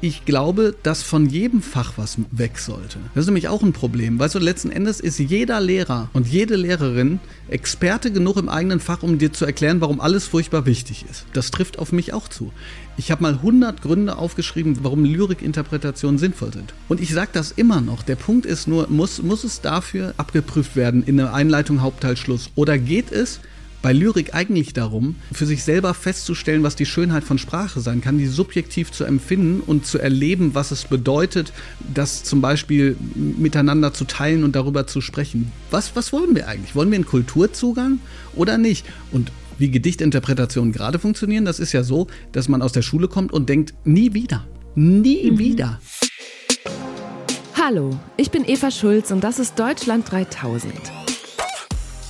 ich glaube, dass von jedem Fach was weg sollte. Das ist nämlich auch ein Problem. Weißt du, letzten Endes ist jeder Lehrer und jede Lehrerin Experte genug im eigenen Fach, um dir zu erklären, warum alles furchtbar wichtig ist. Das trifft auf mich auch zu. Ich habe mal 100 Gründe aufgeschrieben, warum Lyrikinterpretationen sinnvoll sind. Und ich sage das immer noch. Der Punkt ist nur, muss, muss es dafür abgeprüft werden in der Einleitung, Hauptteil, Schluss? Oder geht es bei Lyrik eigentlich darum, für sich selber festzustellen, was die Schönheit von Sprache sein kann, die subjektiv zu empfinden und zu erleben, was es bedeutet, das zum Beispiel miteinander zu teilen und darüber zu sprechen. Was, was wollen wir eigentlich? Wollen wir einen Kulturzugang oder nicht? Und wie Gedichtinterpretationen gerade funktionieren, das ist ja so, dass man aus der Schule kommt und denkt, nie wieder. Nie mhm. wieder. Hallo, ich bin Eva Schulz und das ist Deutschland 3000.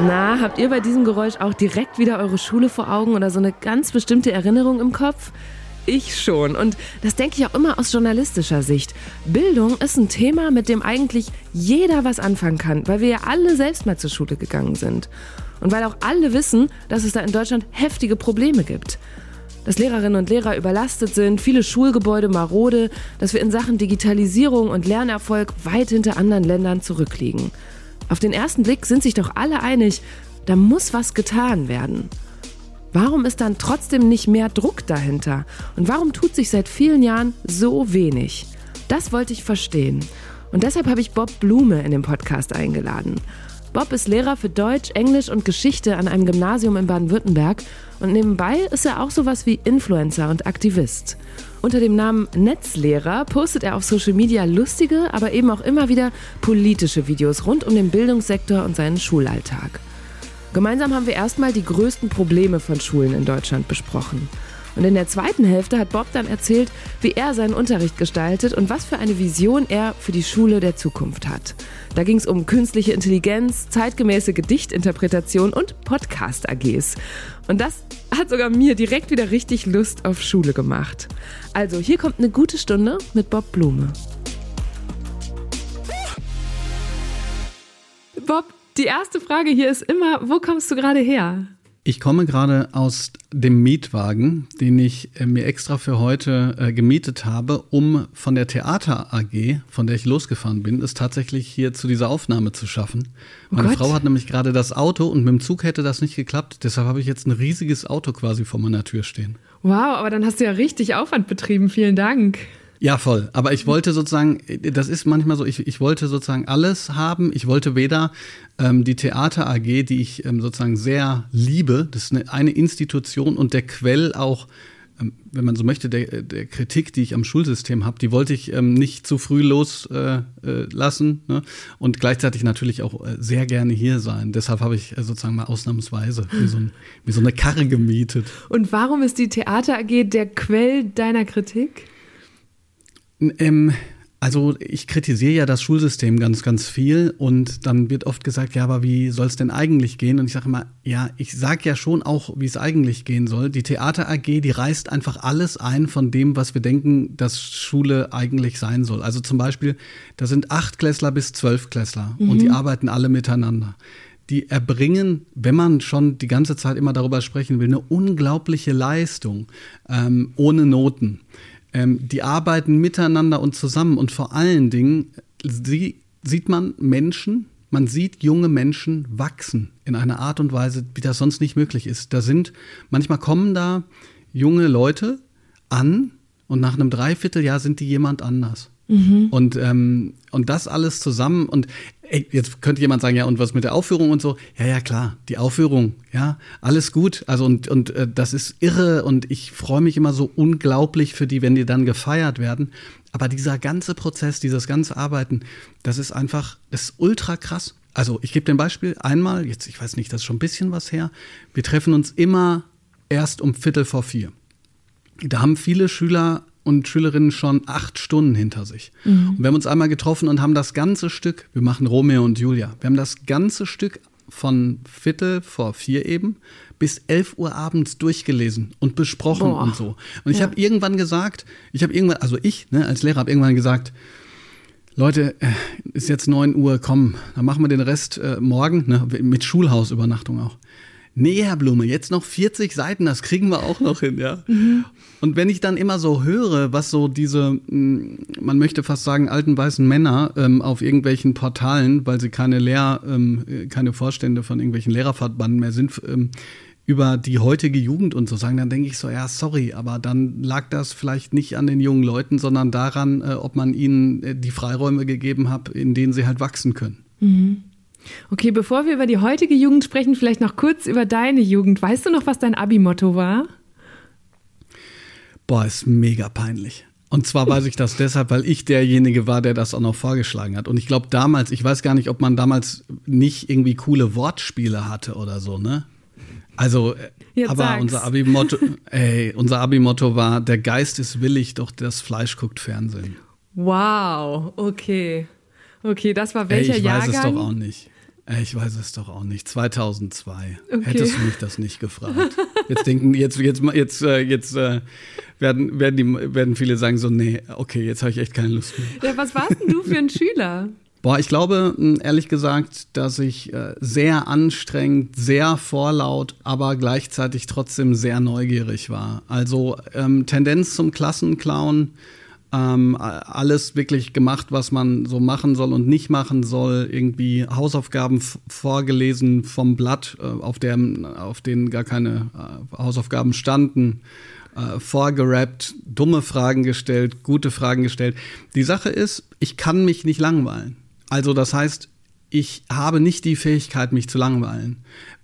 Na, habt ihr bei diesem Geräusch auch direkt wieder eure Schule vor Augen oder so eine ganz bestimmte Erinnerung im Kopf? Ich schon. Und das denke ich auch immer aus journalistischer Sicht. Bildung ist ein Thema, mit dem eigentlich jeder was anfangen kann, weil wir ja alle selbst mal zur Schule gegangen sind. Und weil auch alle wissen, dass es da in Deutschland heftige Probleme gibt. Dass Lehrerinnen und Lehrer überlastet sind, viele Schulgebäude marode, dass wir in Sachen Digitalisierung und Lernerfolg weit hinter anderen Ländern zurückliegen. Auf den ersten Blick sind sich doch alle einig, da muss was getan werden. Warum ist dann trotzdem nicht mehr Druck dahinter? Und warum tut sich seit vielen Jahren so wenig? Das wollte ich verstehen. Und deshalb habe ich Bob Blume in den Podcast eingeladen. Bob ist Lehrer für Deutsch, Englisch und Geschichte an einem Gymnasium in Baden-Württemberg und nebenbei ist er auch sowas wie Influencer und Aktivist. Unter dem Namen Netzlehrer postet er auf Social Media lustige, aber eben auch immer wieder politische Videos rund um den Bildungssektor und seinen Schulalltag. Gemeinsam haben wir erstmal die größten Probleme von Schulen in Deutschland besprochen. Und in der zweiten Hälfte hat Bob dann erzählt, wie er seinen Unterricht gestaltet und was für eine Vision er für die Schule der Zukunft hat. Da ging es um künstliche Intelligenz, zeitgemäße Gedichtinterpretation und Podcast-AGs. Und das hat sogar mir direkt wieder richtig Lust auf Schule gemacht. Also, hier kommt eine gute Stunde mit Bob Blume. Bob, die erste Frage hier ist immer, wo kommst du gerade her? Ich komme gerade aus dem Mietwagen, den ich äh, mir extra für heute äh, gemietet habe, um von der Theater AG, von der ich losgefahren bin, es tatsächlich hier zu dieser Aufnahme zu schaffen. Oh Meine Gott. Frau hat nämlich gerade das Auto und mit dem Zug hätte das nicht geklappt. Deshalb habe ich jetzt ein riesiges Auto quasi vor meiner Tür stehen. Wow, aber dann hast du ja richtig Aufwand betrieben. Vielen Dank. Ja, voll. Aber ich wollte sozusagen, das ist manchmal so, ich, ich wollte sozusagen alles haben. Ich wollte weder ähm, die Theater AG, die ich ähm, sozusagen sehr liebe, das ist eine, eine Institution und der Quell auch, ähm, wenn man so möchte, der, der Kritik, die ich am Schulsystem habe, die wollte ich ähm, nicht zu früh loslassen äh, äh, ne? und gleichzeitig natürlich auch äh, sehr gerne hier sein. Deshalb habe ich äh, sozusagen mal ausnahmsweise wie so, ein, so eine Karre gemietet. Und warum ist die Theater AG der Quell deiner Kritik? Ähm, also ich kritisiere ja das Schulsystem ganz, ganz viel und dann wird oft gesagt, ja, aber wie soll es denn eigentlich gehen? Und ich sage immer, ja, ich sage ja schon auch, wie es eigentlich gehen soll. Die Theater AG, die reißt einfach alles ein von dem, was wir denken, dass Schule eigentlich sein soll. Also zum Beispiel, da sind acht Klässler bis zwölf Klässler mhm. und die arbeiten alle miteinander die erbringen, wenn man schon die ganze Zeit immer darüber sprechen will, eine unglaubliche Leistung ähm, ohne Noten. Ähm, die arbeiten miteinander und zusammen und vor allen Dingen sie, sieht man Menschen, man sieht junge Menschen wachsen in einer Art und Weise, wie das sonst nicht möglich ist. Da sind, manchmal kommen da junge Leute an und nach einem Dreivierteljahr sind die jemand anders. Mhm. Und, ähm, und das alles zusammen. Und jetzt könnte jemand sagen, ja, und was mit der Aufführung und so? Ja, ja, klar, die Aufführung, ja, alles gut. Also und, und äh, das ist irre und ich freue mich immer so unglaublich für die, wenn die dann gefeiert werden. Aber dieser ganze Prozess, dieses ganze Arbeiten, das ist einfach, das ist ultra krass. Also ich gebe ein Beispiel. Einmal, jetzt, ich weiß nicht, das ist schon ein bisschen was her. Wir treffen uns immer erst um Viertel vor vier. Da haben viele Schüler und Schülerinnen schon acht Stunden hinter sich. Mhm. Und wir haben uns einmal getroffen und haben das ganze Stück, wir machen Romeo und Julia, wir haben das ganze Stück von Viertel vor vier eben bis 11 Uhr abends durchgelesen und besprochen Boah. und so. Und ich ja. habe irgendwann gesagt, ich habe irgendwann, also ich ne, als Lehrer habe irgendwann gesagt, Leute, äh, ist jetzt 9 Uhr, komm, dann machen wir den Rest äh, morgen, ne, mit Schulhausübernachtung auch. Nee, Herr Blume, jetzt noch 40 Seiten, das kriegen wir auch noch hin, ja. Mhm. Und wenn ich dann immer so höre, was so diese, hm, man möchte fast sagen, alten weißen Männer ähm, auf irgendwelchen Portalen, weil sie keine Lehr, ähm, keine Vorstände von irgendwelchen Lehrerverbanden mehr sind, ähm, über die heutige Jugend und so sagen, dann denke ich so, ja, sorry, aber dann lag das vielleicht nicht an den jungen Leuten, sondern daran, äh, ob man ihnen äh, die Freiräume gegeben hat, in denen sie halt wachsen können. Mhm. Okay, bevor wir über die heutige Jugend sprechen, vielleicht noch kurz über deine Jugend. Weißt du noch, was dein Abi-Motto war? Boah, ist mega peinlich. Und zwar weiß ich das deshalb, weil ich derjenige war, der das auch noch vorgeschlagen hat. Und ich glaube damals, ich weiß gar nicht, ob man damals nicht irgendwie coole Wortspiele hatte oder so, ne? Also, Jetzt aber sag's. unser Abi-Motto, ey, unser Abi-Motto war, der Geist ist willig, doch das Fleisch guckt Fernsehen. Wow, okay. Okay, das war welcher ey, ich Jahrgang? Ich weiß es doch auch nicht. Ich weiß es doch auch nicht. 2002. Okay. Hättest du mich das nicht gefragt. Jetzt denken, jetzt, jetzt, jetzt, äh, jetzt, äh, werden, werden, die, werden viele sagen so, nee, okay, jetzt habe ich echt keine Lust mehr. Ja, was warst denn du für ein Schüler? Boah, ich glaube, ehrlich gesagt, dass ich äh, sehr anstrengend, sehr vorlaut, aber gleichzeitig trotzdem sehr neugierig war. Also ähm, Tendenz zum Klassenclown, ähm, alles wirklich gemacht, was man so machen soll und nicht machen soll. Irgendwie Hausaufgaben vorgelesen vom Blatt, äh, auf, dem, auf denen gar keine äh, Hausaufgaben standen. Äh, vorgerappt, dumme Fragen gestellt, gute Fragen gestellt. Die Sache ist, ich kann mich nicht langweilen. Also das heißt, ich habe nicht die Fähigkeit, mich zu langweilen.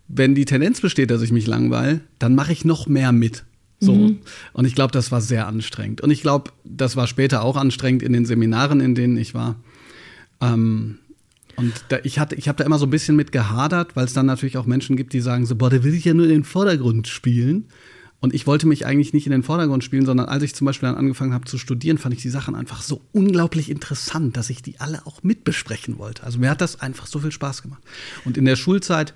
Wenn die Tendenz besteht, dass ich mich langweile, dann mache ich noch mehr mit. So. Mhm. Und ich glaube, das war sehr anstrengend. Und ich glaube, das war später auch anstrengend in den Seminaren, in denen ich war. Ähm, und da, ich, hatte, ich habe da immer so ein bisschen mit gehadert, weil es dann natürlich auch Menschen gibt, die sagen so, boah, der will sich ja nur in den Vordergrund spielen. Und ich wollte mich eigentlich nicht in den Vordergrund spielen, sondern als ich zum Beispiel dann angefangen habe zu studieren, fand ich die Sachen einfach so unglaublich interessant, dass ich die alle auch mitbesprechen wollte. Also mir hat das einfach so viel Spaß gemacht. Und in der Schulzeit,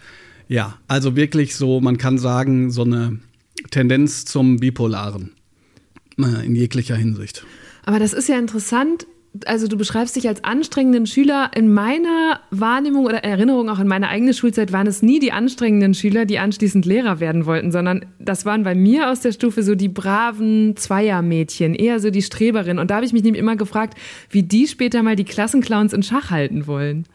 ja, also wirklich so, man kann sagen, so eine Tendenz zum Bipolaren äh, in jeglicher Hinsicht. Aber das ist ja interessant, also du beschreibst dich als anstrengenden Schüler. In meiner Wahrnehmung oder Erinnerung auch in meiner eigenen Schulzeit waren es nie die anstrengenden Schüler, die anschließend Lehrer werden wollten, sondern das waren bei mir aus der Stufe so die braven Zweiermädchen, eher so die Streberinnen. Und da habe ich mich nämlich immer gefragt, wie die später mal die Klassenclowns in Schach halten wollen.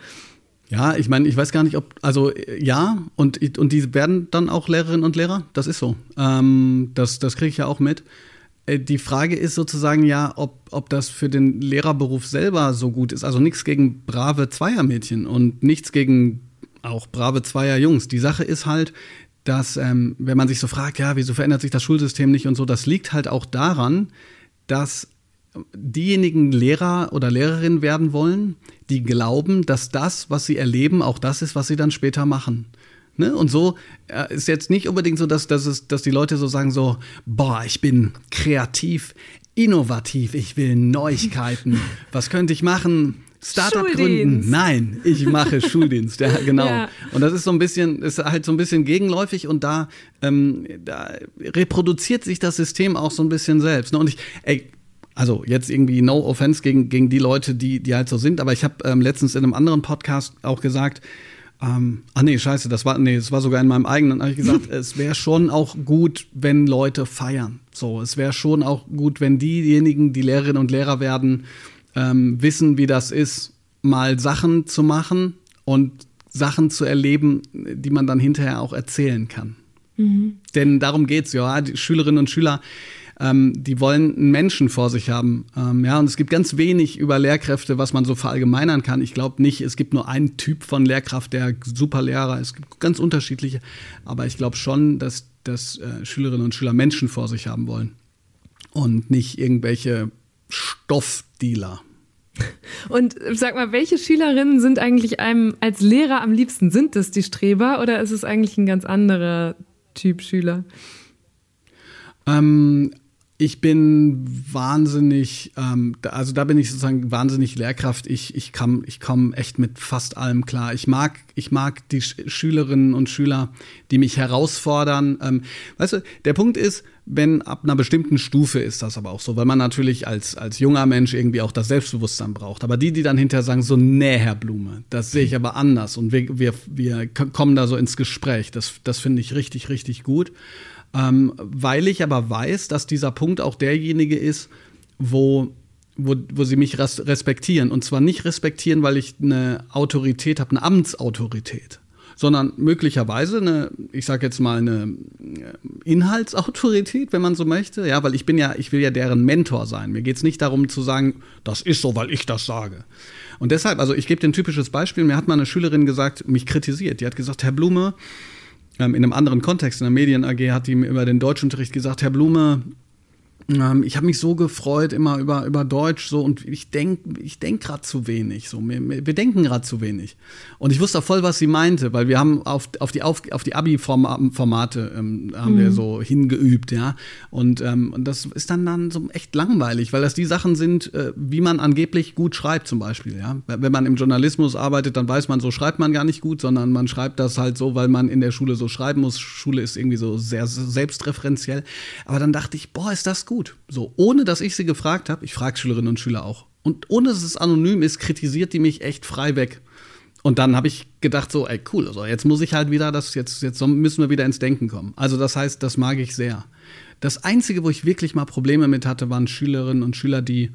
Ja, ich meine, ich weiß gar nicht, ob, also ja, und, und die werden dann auch Lehrerinnen und Lehrer, das ist so. Ähm, das das kriege ich ja auch mit. Äh, die Frage ist sozusagen ja, ob, ob das für den Lehrerberuf selber so gut ist. Also nichts gegen brave Zweiermädchen und nichts gegen auch brave Zweierjungs. Die Sache ist halt, dass, ähm, wenn man sich so fragt, ja, wieso verändert sich das Schulsystem nicht und so, das liegt halt auch daran, dass diejenigen Lehrer oder Lehrerinnen werden wollen, die glauben, dass das, was sie erleben, auch das ist, was sie dann später machen. Ne? Und so äh, ist jetzt nicht unbedingt so, dass, dass, es, dass die Leute so sagen, so, boah, ich bin kreativ, innovativ, ich will Neuigkeiten. Was könnte ich machen? Startup gründen. Nein, ich mache Schuldienst. Ja, genau. Ja. Und das ist so ein bisschen, ist halt so ein bisschen gegenläufig und da, ähm, da reproduziert sich das System auch so ein bisschen selbst. Ne? Und ich, ey, also jetzt irgendwie no offense gegen, gegen die Leute, die, die halt so sind, aber ich habe ähm, letztens in einem anderen Podcast auch gesagt, ähm, ah nee, scheiße, das war, nee, das war sogar in meinem eigenen, habe ich gesagt, es wäre schon auch gut, wenn Leute feiern. So, es wäre schon auch gut, wenn diejenigen, die Lehrerinnen und Lehrer werden, ähm, wissen, wie das ist, mal Sachen zu machen und Sachen zu erleben, die man dann hinterher auch erzählen kann. Mhm. Denn darum geht's ja. Die Schülerinnen und Schüler ähm, die wollen einen Menschen vor sich haben. Ähm, ja, und es gibt ganz wenig über Lehrkräfte, was man so verallgemeinern kann. Ich glaube nicht, es gibt nur einen Typ von Lehrkraft, der super Lehrer ist. Es gibt ganz unterschiedliche. Aber ich glaube schon, dass, dass äh, Schülerinnen und Schüler Menschen vor sich haben wollen. Und nicht irgendwelche Stoffdealer. Und sag mal, welche Schülerinnen sind eigentlich einem als Lehrer am liebsten? Sind das die Streber oder ist es eigentlich ein ganz anderer Typ Schüler? Ähm, Ich bin wahnsinnig, ähm, also da bin ich sozusagen wahnsinnig Lehrkraft. Ich, ich komme ich komm echt mit fast allem klar. Ich mag, ich mag die Sch Schülerinnen und Schüler, die mich herausfordern. Ähm, weißt du, der Punkt ist, wenn ab einer bestimmten Stufe ist das aber auch so, weil man natürlich als, als junger Mensch irgendwie auch das Selbstbewusstsein braucht. Aber die, die dann hinterher sagen, so, nee, Herr Blume, das sehe ich aber anders und wir, wir, wir kommen da so ins Gespräch, das, das finde ich richtig, richtig gut ähm, weil ich aber weiß, dass dieser Punkt auch derjenige ist, wo, wo, wo sie mich res respektieren. Und zwar nicht respektieren, weil ich eine Autorität habe, eine Amtsautorität, sondern möglicherweise eine, ich sage jetzt mal, eine äh, Inhaltsautorität, wenn man so möchte. Ja, weil ich bin ja, ich will ja deren Mentor sein. Mir geht es nicht darum zu sagen, das ist so, weil ich das sage. Und deshalb, also ich gebe dir ein typisches Beispiel. Mir hat mal eine Schülerin gesagt, mich kritisiert. Die hat gesagt, Herr Blume, in einem anderen Kontext, in der Medien AG, hat ihm über den Deutschunterricht gesagt, Herr Blume, ähm, ich habe mich so gefreut immer über, über Deutsch so und ich denke ich denk gerade zu wenig. So. Wir, wir denken gerade zu wenig. Und ich wusste auch voll, was sie meinte, weil wir haben auf, auf die, auf, auf die Abi-Formate ähm, haben mhm. wir so hingeübt, ja. Und, ähm, und das ist dann, dann so echt langweilig, weil das die Sachen sind, äh, wie man angeblich gut schreibt, zum Beispiel, ja. Wenn man im Journalismus arbeitet, dann weiß man, so schreibt man gar nicht gut, sondern man schreibt das halt so, weil man in der Schule so schreiben muss. Schule ist irgendwie so sehr selbstreferenziell. Aber dann dachte ich, boah, ist das gut gut. So, ohne dass ich sie gefragt habe, ich frage Schülerinnen und Schüler auch. Und ohne dass es anonym ist, kritisiert die mich echt frei weg. Und dann habe ich gedacht, so, ey, cool, also jetzt muss ich halt wieder, das, jetzt, jetzt müssen wir wieder ins Denken kommen. Also, das heißt, das mag ich sehr. Das Einzige, wo ich wirklich mal Probleme mit hatte, waren Schülerinnen und Schüler, die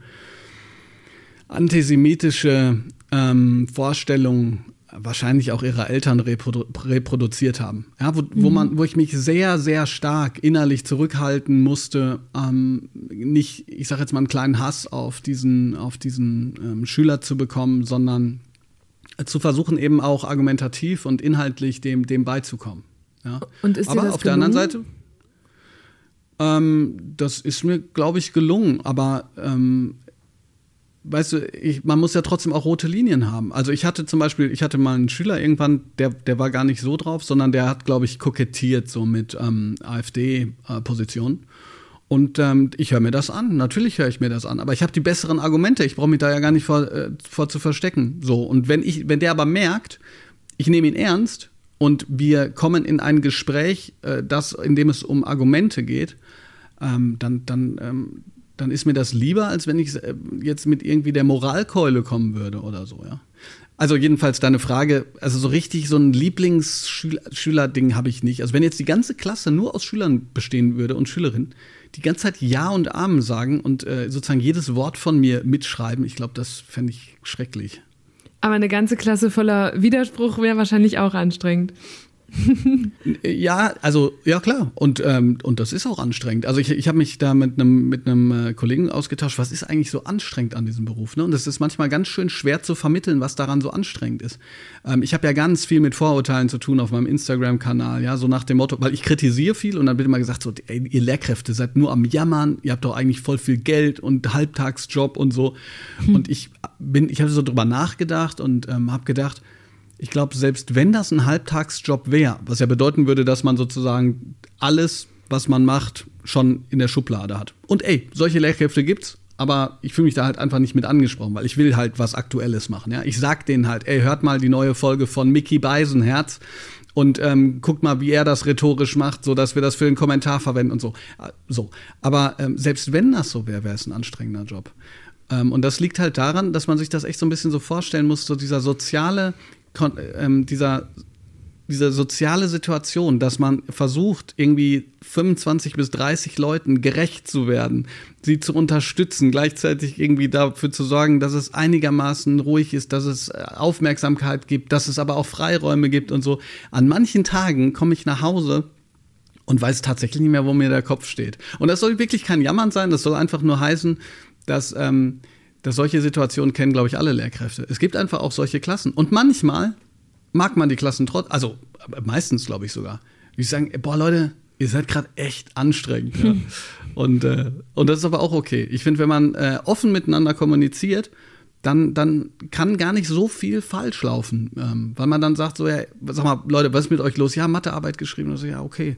antisemitische ähm, Vorstellungen wahrscheinlich auch ihre Eltern reprodu reproduziert haben. Ja, wo, wo, mhm. man, wo ich mich sehr, sehr stark innerlich zurückhalten musste, ähm, nicht, ich sage jetzt mal, einen kleinen Hass auf diesen, auf diesen ähm, Schüler zu bekommen, sondern zu versuchen, eben auch argumentativ und inhaltlich dem, dem beizukommen. Ja. Und ist aber auf gelungen? der anderen Seite. Ähm, das ist mir, glaube ich, gelungen. Aber ähm, weißt du, ich, man muss ja trotzdem auch rote Linien haben. Also ich hatte zum Beispiel, ich hatte mal einen Schüler irgendwann, der, der war gar nicht so drauf, sondern der hat, glaube ich, kokettiert so mit ähm, AfD-Positionen. Und ähm, ich höre mir das an. Natürlich höre ich mir das an. Aber ich habe die besseren Argumente. Ich brauche mich da ja gar nicht vor, äh, vor zu verstecken. So. Und wenn ich, wenn der aber merkt, ich nehme ihn ernst und wir kommen in ein Gespräch, äh, das, in dem es um Argumente geht, ähm, dann, dann ähm, dann ist mir das lieber, als wenn ich äh, jetzt mit irgendwie der Moralkeule kommen würde oder so, ja. Also jedenfalls deine Frage, also so richtig so ein Lieblingsschüler-Ding habe ich nicht. Also wenn jetzt die ganze Klasse nur aus Schülern bestehen würde und Schülerinnen, die ganze Zeit Ja und Amen sagen und äh, sozusagen jedes Wort von mir mitschreiben, ich glaube, das fände ich schrecklich. Aber eine ganze Klasse voller Widerspruch wäre wahrscheinlich auch anstrengend. ja, also ja klar und ähm, und das ist auch anstrengend. Also ich, ich habe mich da mit einem mit einem äh, Kollegen ausgetauscht. Was ist eigentlich so anstrengend an diesem Beruf? Ne? Und es ist manchmal ganz schön schwer zu vermitteln, was daran so anstrengend ist. Ähm, ich habe ja ganz viel mit Vorurteilen zu tun auf meinem Instagram-Kanal, ja, so nach dem Motto, weil ich kritisiere viel und dann wird immer gesagt so, ey, ihr Lehrkräfte seid nur am Jammern, ihr habt doch eigentlich voll viel Geld und Halbtagsjob und so. Hm. Und ich bin, ich habe so drüber nachgedacht und ähm, habe gedacht ich glaube, selbst wenn das ein Halbtagsjob wäre, was ja bedeuten würde, dass man sozusagen alles, was man macht, schon in der Schublade hat. Und ey, solche Lehrkräfte gibt's, aber ich fühle mich da halt einfach nicht mit angesprochen, weil ich will halt was Aktuelles machen. Ja? Ich sag denen halt, ey, hört mal die neue Folge von Mickey Beisenherz und ähm, guckt mal, wie er das rhetorisch macht, so dass wir das für den Kommentar verwenden und so. Äh, so. Aber ähm, selbst wenn das so wäre, wäre es ein anstrengender Job. Ähm, und das liegt halt daran, dass man sich das echt so ein bisschen so vorstellen muss, so dieser soziale ähm, dieser, diese soziale Situation, dass man versucht, irgendwie 25 bis 30 Leuten gerecht zu werden, sie zu unterstützen, gleichzeitig irgendwie dafür zu sorgen, dass es einigermaßen ruhig ist, dass es äh, Aufmerksamkeit gibt, dass es aber auch Freiräume gibt und so. An manchen Tagen komme ich nach Hause und weiß tatsächlich nicht mehr, wo mir der Kopf steht. Und das soll wirklich kein Jammern sein, das soll einfach nur heißen, dass ähm, dass solche Situationen kennen, glaube ich, alle Lehrkräfte. Es gibt einfach auch solche Klassen. Und manchmal mag man die Klassen trotz, also meistens, glaube ich sogar. Die sagen, boah, Leute, ihr seid gerade echt anstrengend. Ja. und, äh, und das ist aber auch okay. Ich finde, wenn man äh, offen miteinander kommuniziert, dann, dann kann gar nicht so viel falsch laufen, ähm, weil man dann sagt so, ja, sag mal, Leute, was ist mit euch los? Ja, Mathearbeit geschrieben. Also ja, okay,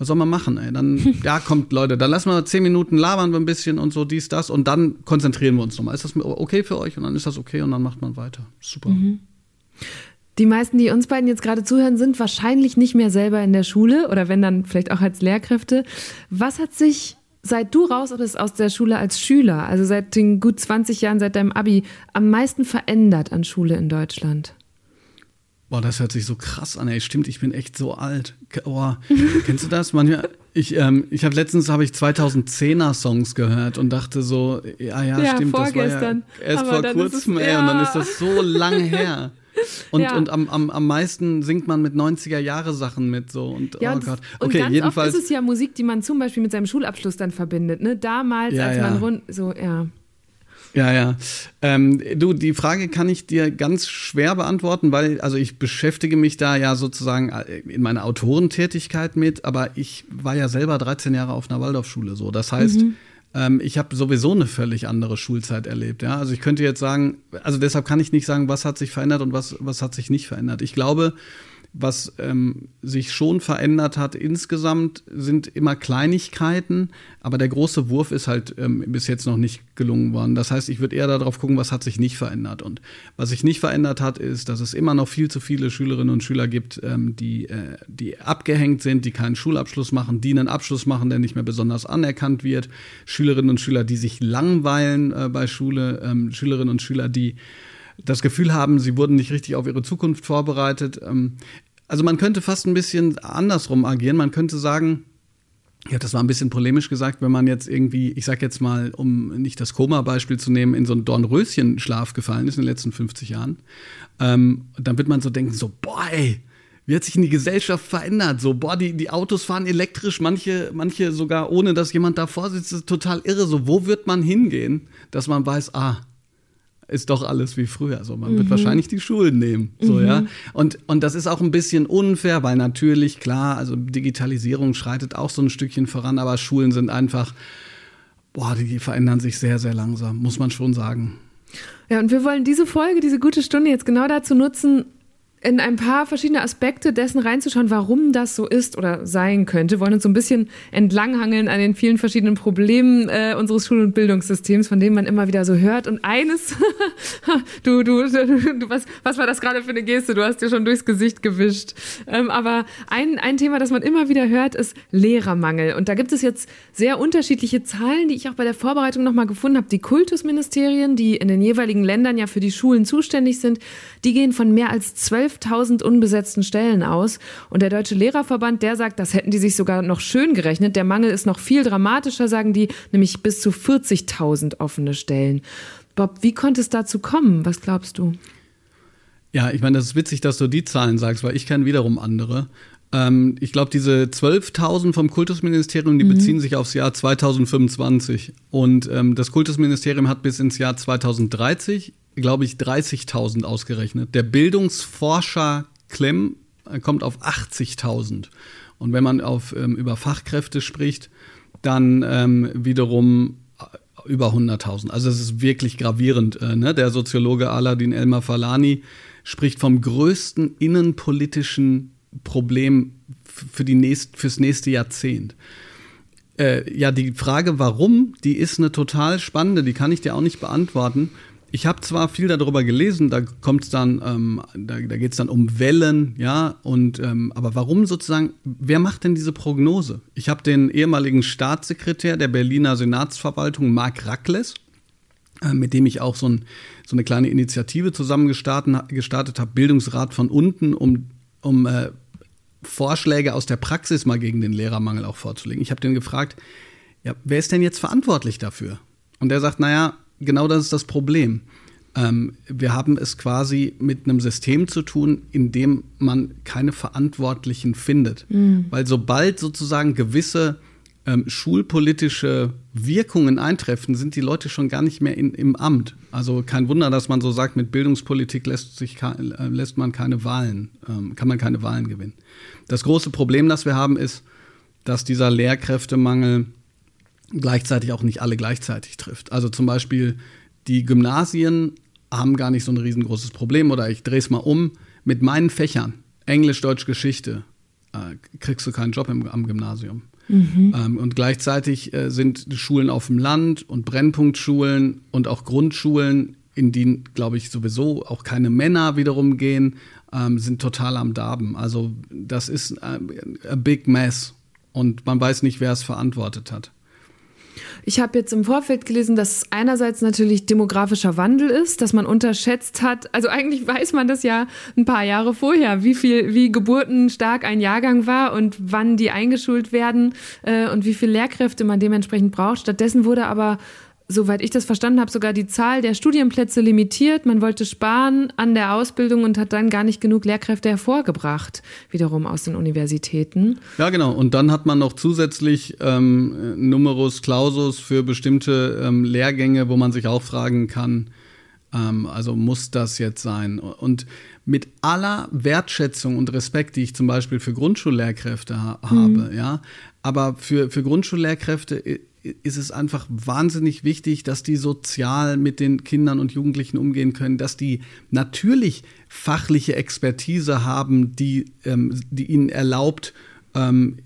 was soll man machen? Ey? Dann, ja, kommt Leute, dann lassen wir zehn Minuten labern wir ein bisschen und so dies, das und dann konzentrieren wir uns nochmal. Ist das okay für euch? Und dann ist das okay und dann macht man weiter. Super. Mhm. Die meisten, die uns beiden jetzt gerade zuhören, sind wahrscheinlich nicht mehr selber in der Schule oder wenn dann vielleicht auch als Lehrkräfte. Was hat sich seit du raus bist aus der Schule als Schüler, also seit den gut 20 Jahren, seit deinem Abi, am meisten verändert an Schule in Deutschland? Boah, das hört sich so krass an. Ey, stimmt, ich bin echt so alt. Boah, kennst du das? Manchmal, ich, ähm, ich habe letztens habe ich 2010er Songs gehört und dachte so, ja, ja, ja stimmt, vorgestern. das war ja erst vor kurzem, es, ey, ja. und dann ist das so lang her. Und, ja. und am, am, am meisten singt man mit 90er-Jahre-Sachen mit so. Und, ja, oh Gott. Okay, und ganz jedenfalls. Oft ist es ja Musik, die man zum Beispiel mit seinem Schulabschluss dann verbindet. Ne? Damals, als man rund. So, ja. Ja, ja. Ähm, du, die Frage kann ich dir ganz schwer beantworten, weil, also ich beschäftige mich da ja sozusagen äh, in meiner Autorentätigkeit mit, aber ich war ja selber 13 Jahre auf einer Waldorfschule so. Das heißt, mhm. ähm, ich habe sowieso eine völlig andere Schulzeit erlebt. Ja? Also ich könnte jetzt sagen, also deshalb kann ich nicht sagen, was hat sich verändert und was, was hat sich nicht verändert. Ich glaube, was ähm, sich schon verändert hat insgesamt, sind immer Kleinigkeiten, aber der große Wurf ist halt ähm, bis jetzt noch nicht gelungen worden. Das heißt, ich würde eher darauf gucken, was hat sich nicht verändert. Und was sich nicht verändert hat, ist, dass es immer noch viel zu viele Schülerinnen und Schüler gibt, ähm, die, äh, die abgehängt sind, die keinen Schulabschluss machen, die einen Abschluss machen, der nicht mehr besonders anerkannt wird. Schülerinnen und Schüler, die sich langweilen äh, bei Schule, ähm, Schülerinnen und Schüler, die das Gefühl haben, sie wurden nicht richtig auf ihre Zukunft vorbereitet. Ähm, also man könnte fast ein bisschen andersrum agieren. Man könnte sagen, ja, das war ein bisschen polemisch gesagt, wenn man jetzt irgendwie, ich sag jetzt mal, um nicht das Koma-Beispiel zu nehmen, in so einen Dornröschen-Schlaf gefallen ist in den letzten 50 Jahren, ähm, dann wird man so denken, so, boah, ey, wie hat sich denn die Gesellschaft verändert? So, boah, die, die Autos fahren elektrisch, manche, manche sogar ohne, dass jemand davor sitzt, total irre. So, wo wird man hingehen, dass man weiß, ah, ist doch alles wie früher. Also man mhm. wird wahrscheinlich die Schulen nehmen. So, mhm. ja. Und, und das ist auch ein bisschen unfair, weil natürlich, klar, also Digitalisierung schreitet auch so ein Stückchen voran, aber Schulen sind einfach, boah, die verändern sich sehr, sehr langsam, muss man schon sagen. Ja, und wir wollen diese Folge, diese gute Stunde jetzt genau dazu nutzen, in ein paar verschiedene Aspekte dessen reinzuschauen, warum das so ist oder sein könnte. Wir wollen uns so ein bisschen entlanghangeln an den vielen verschiedenen Problemen äh, unseres Schul- und Bildungssystems, von denen man immer wieder so hört. Und eines, du, du, du, was, was war das gerade für eine Geste? Du hast dir schon durchs Gesicht gewischt. Ähm, aber ein, ein Thema, das man immer wieder hört, ist Lehrermangel. Und da gibt es jetzt sehr unterschiedliche Zahlen, die ich auch bei der Vorbereitung nochmal gefunden habe. Die Kultusministerien, die in den jeweiligen Ländern ja für die Schulen zuständig sind, die gehen von mehr als zwölf 12.000 unbesetzten Stellen aus. Und der Deutsche Lehrerverband, der sagt, das hätten die sich sogar noch schön gerechnet. Der Mangel ist noch viel dramatischer, sagen die, nämlich bis zu 40.000 offene Stellen. Bob, wie konnte es dazu kommen? Was glaubst du? Ja, ich meine, das ist witzig, dass du die Zahlen sagst, weil ich kenne wiederum andere. Ähm, ich glaube, diese 12.000 vom Kultusministerium, die mhm. beziehen sich aufs Jahr 2025. Und ähm, das Kultusministerium hat bis ins Jahr 2030 glaube ich, 30.000 ausgerechnet. Der Bildungsforscher Klemm äh, kommt auf 80.000. Und wenn man auf, ähm, über Fachkräfte spricht, dann ähm, wiederum äh, über 100.000. Also es ist wirklich gravierend. Äh, ne? Der Soziologe Aladin Elmar Falani spricht vom größten innenpolitischen Problem für die nächst, fürs nächste Jahrzehnt. Äh, ja, die Frage, warum, die ist eine total spannende, die kann ich dir auch nicht beantworten ich habe zwar viel darüber gelesen, da kommt dann, ähm, da, da geht es dann um Wellen, ja, und ähm, aber warum sozusagen, wer macht denn diese Prognose? Ich habe den ehemaligen Staatssekretär der Berliner Senatsverwaltung, Marc Rackles, äh, mit dem ich auch so, ein, so eine kleine Initiative zusammen gestartet, habe, Bildungsrat von unten, um, um äh, Vorschläge aus der Praxis mal gegen den Lehrermangel auch vorzulegen. Ich habe den gefragt, ja, wer ist denn jetzt verantwortlich dafür? Und er sagt, naja, genau das ist das Problem. Ähm, wir haben es quasi mit einem System zu tun, in dem man keine Verantwortlichen findet. Mhm. Weil sobald sozusagen gewisse ähm, schulpolitische Wirkungen eintreffen, sind die Leute schon gar nicht mehr in, im Amt. Also kein Wunder, dass man so sagt, mit Bildungspolitik lässt, sich, äh, lässt man keine Wahlen, ähm, kann man keine Wahlen gewinnen. Das große Problem, das wir haben, ist, dass dieser Lehrkräftemangel gleichzeitig auch nicht alle gleichzeitig trifft. Also zum Beispiel die Gymnasien haben gar nicht so ein riesengroßes Problem. Oder ich drehe es mal um, mit meinen Fächern, Englisch, Deutsch, Geschichte, äh, kriegst du keinen Job im, am Gymnasium. Mhm. Ähm, und gleichzeitig äh, sind Schulen auf dem Land und Brennpunktschulen und auch Grundschulen, in die, glaube ich, sowieso auch keine Männer wiederum gehen, ähm, sind total am Darben. Also das ist äh, a big mess und man weiß nicht, wer es verantwortet hat. Ich habe jetzt im Vorfeld gelesen, dass es einerseits natürlich demografischer Wandel ist, dass man unterschätzt hat. Also eigentlich weiß man das ja ein paar Jahre vorher, wie viel, wie geburtenstark ein Jahrgang war und wann die eingeschult werden äh, und wie viele Lehrkräfte man dementsprechend braucht. Stattdessen wurde aber soweit ich das verstanden habe, sogar die Zahl der Studienplätze limitiert. Man wollte sparen an der Ausbildung und hat dann gar nicht genug Lehrkräfte hervorgebracht, wiederum aus den Universitäten. Ja, genau. Und dann hat man noch zusätzlich ähm, Numerus Clausus für bestimmte ähm, Lehrgänge, wo man sich auch fragen kann, ähm, also muss das jetzt sein? Und mit aller Wertschätzung und Respekt, die ich zum Beispiel für Grundschullehrkräfte ha habe, mhm. ja, aber für, für Grundschullehrkräfte ist es einfach wahnsinnig wichtig, dass die sozial mit den Kindern und Jugendlichen umgehen können, dass die natürlich fachliche Expertise haben, die, ähm, die ihnen erlaubt, ähm,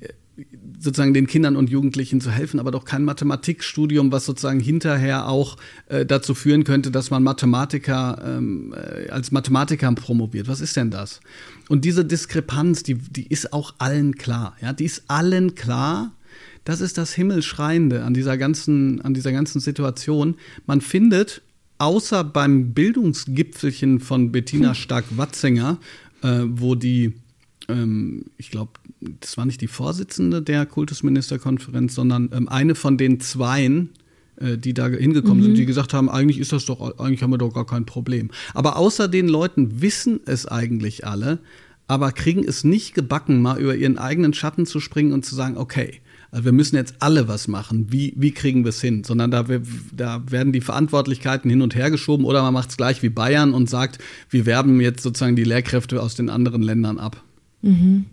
sozusagen den Kindern und Jugendlichen zu helfen, aber doch kein Mathematikstudium, was sozusagen hinterher auch äh, dazu führen könnte, dass man Mathematiker ähm, äh, als Mathematiker promoviert. Was ist denn das? Und diese Diskrepanz, die, die ist auch allen klar. Ja, die ist allen klar das ist das Himmelschreiende an dieser ganzen, an dieser ganzen Situation. Man findet, außer beim Bildungsgipfelchen von Bettina hm. Stark-Watzinger, äh, wo die, ähm, ich glaube, das war nicht die Vorsitzende der Kultusministerkonferenz, sondern ähm, eine von den Zweien, äh, die da hingekommen mhm. sind, die gesagt haben, eigentlich ist das doch, eigentlich haben wir doch gar kein Problem. Aber außer den Leuten wissen es eigentlich alle, aber kriegen es nicht gebacken, mal über ihren eigenen Schatten zu springen und zu sagen, okay, also wir müssen jetzt alle was machen. Wie, wie kriegen wir es hin? Sondern da, da werden die Verantwortlichkeiten hin und her geschoben oder man macht es gleich wie Bayern und sagt, wir werben jetzt sozusagen die Lehrkräfte aus den anderen Ländern ab. Mhm.